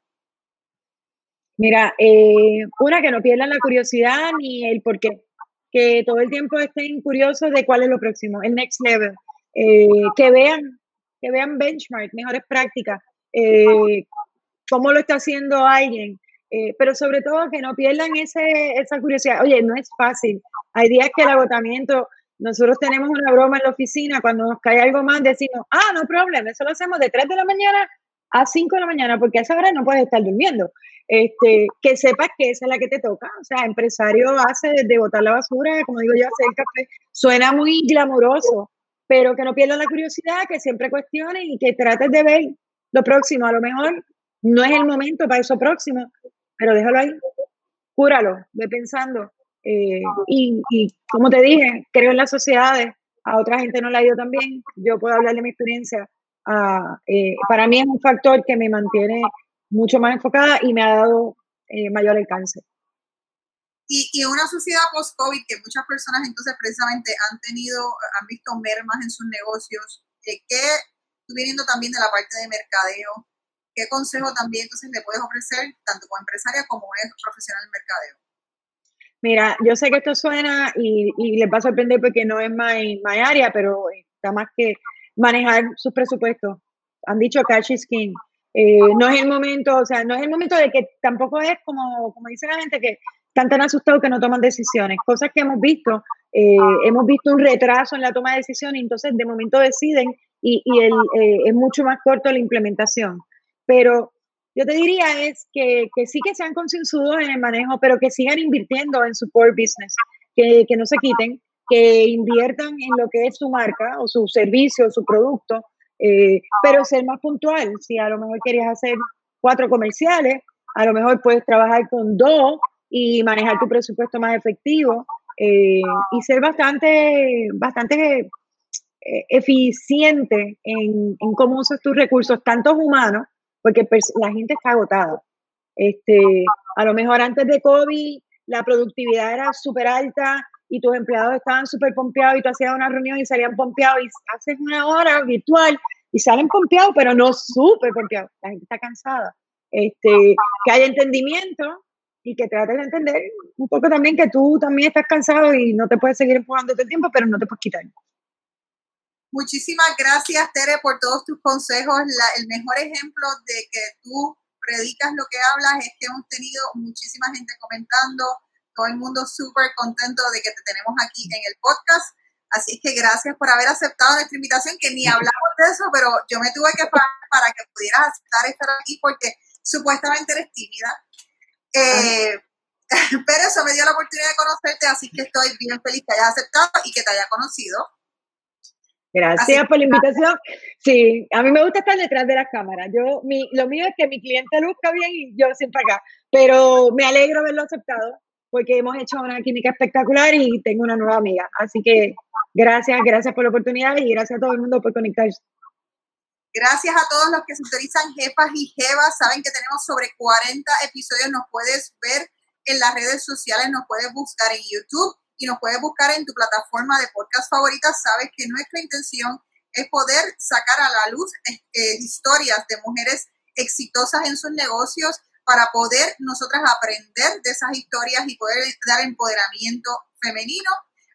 Mira, eh, una, que no pierdan la curiosidad ni el por qué. Que todo el tiempo estén curiosos de cuál es lo próximo, el next level eh, que vean, que vean benchmark, mejores prácticas, eh, cómo lo está haciendo alguien, eh, pero sobre todo que no pierdan ese, esa curiosidad. Oye, no es fácil. Hay días que el agotamiento, nosotros tenemos una broma en la oficina, cuando nos cae algo más decimos, ah, no problema, eso lo hacemos de 3 de la mañana a 5 de la mañana, porque a esa hora no puedes estar durmiendo. Este, que sepas que esa es la que te toca. O sea, empresario hace de botar la basura, como digo yo, hacer el café. Suena muy glamuroso, pero que no pierdan la curiosidad, que siempre cuestionen y que trates de ver lo próximo. A lo mejor no es el momento para eso próximo, pero déjalo ahí, cúralo, ve pensando. Eh, y, como te dije, creo en las sociedades, a otra gente no le ha ido tan bien, yo puedo hablar de mi experiencia. Uh, eh, para mí es un factor que me mantiene mucho más enfocada y me ha dado eh, mayor alcance. Y, y una sociedad post-COVID que muchas personas entonces precisamente han tenido, han visto mermas en sus negocios, eh, que viniendo también de la parte de mercadeo, ¿qué consejo también entonces le puedes ofrecer tanto como empresaria como es profesional del mercadeo? Mira, yo sé que esto suena y, y les va a sorprender porque no es mi área, pero está más que manejar sus presupuestos. Han dicho cash is king. Eh, no es el momento, o sea, no es el momento de que tampoco es como, como dice la gente, que están tan asustados que no toman decisiones. Cosas que hemos visto, eh, hemos visto un retraso en la toma de decisiones, entonces de momento deciden y, y el, eh, es mucho más corto la implementación. Pero yo te diría es que, que sí que sean concienzudos en el manejo, pero que sigan invirtiendo en su core business, que, que no se quiten, que inviertan en lo que es su marca o su servicio, o su producto, eh, pero ser más puntual. Si a lo mejor querías hacer cuatro comerciales, a lo mejor puedes trabajar con dos y manejar tu presupuesto más efectivo eh, y ser bastante, bastante eh, eficiente en, en, cómo usas tus recursos, tanto humanos, porque la gente está agotada. Este, a lo mejor antes de COVID la productividad era súper alta y tus empleados estaban súper pompeados y tú hacías una reunión y salían pompeados y haces una hora virtual y salen pompeados, pero no súper pompeados. La gente está cansada. Este, que haya entendimiento y que trates de entender un poco también que tú también estás cansado y no te puedes seguir empujando todo el tiempo, pero no te puedes quitar. Muchísimas gracias, Tere, por todos tus consejos. el mejor ejemplo de que tú predicas lo que hablas es que hemos tenido muchísima gente comentando, todo el mundo súper contento de que te tenemos aquí en el podcast. Así que gracias por haber aceptado nuestra invitación, que ni hablamos de eso, pero yo me tuve que parar para que pudieras aceptar estar aquí porque supuestamente eres tímida. Eh, pero eso me dio la oportunidad de conocerte, así que estoy bien feliz que hayas aceptado y que te haya conocido. Gracias por la invitación. Sí, a mí me gusta estar detrás de las cámaras. Yo, mi, lo mío es que mi cliente luzca bien y yo siempre acá. Pero me alegro haberlo aceptado porque hemos hecho una química espectacular y tengo una nueva amiga. Así que gracias, gracias por la oportunidad y gracias a todo el mundo por conectarse. Gracias a todos los que se utilizan jefas y jevas. Saben que tenemos sobre 40 episodios. Nos puedes ver en las redes sociales, nos puedes buscar en YouTube y nos puedes buscar en tu plataforma de podcast favorita. Sabes que nuestra intención es poder sacar a la luz eh, historias de mujeres exitosas en sus negocios para poder nosotras aprender de esas historias y poder dar empoderamiento femenino.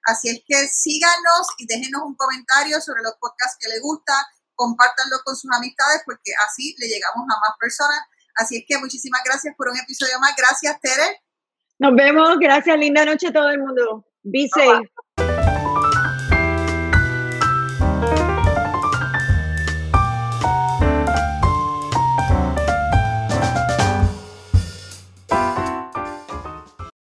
Así es que síganos y déjenos un comentario sobre los podcasts que les gusta, compártanlo con sus amistades porque así le llegamos a más personas. Así es que muchísimas gracias por un episodio más. Gracias, Tere. Nos vemos. Gracias. Linda noche a todo el mundo. Be safe.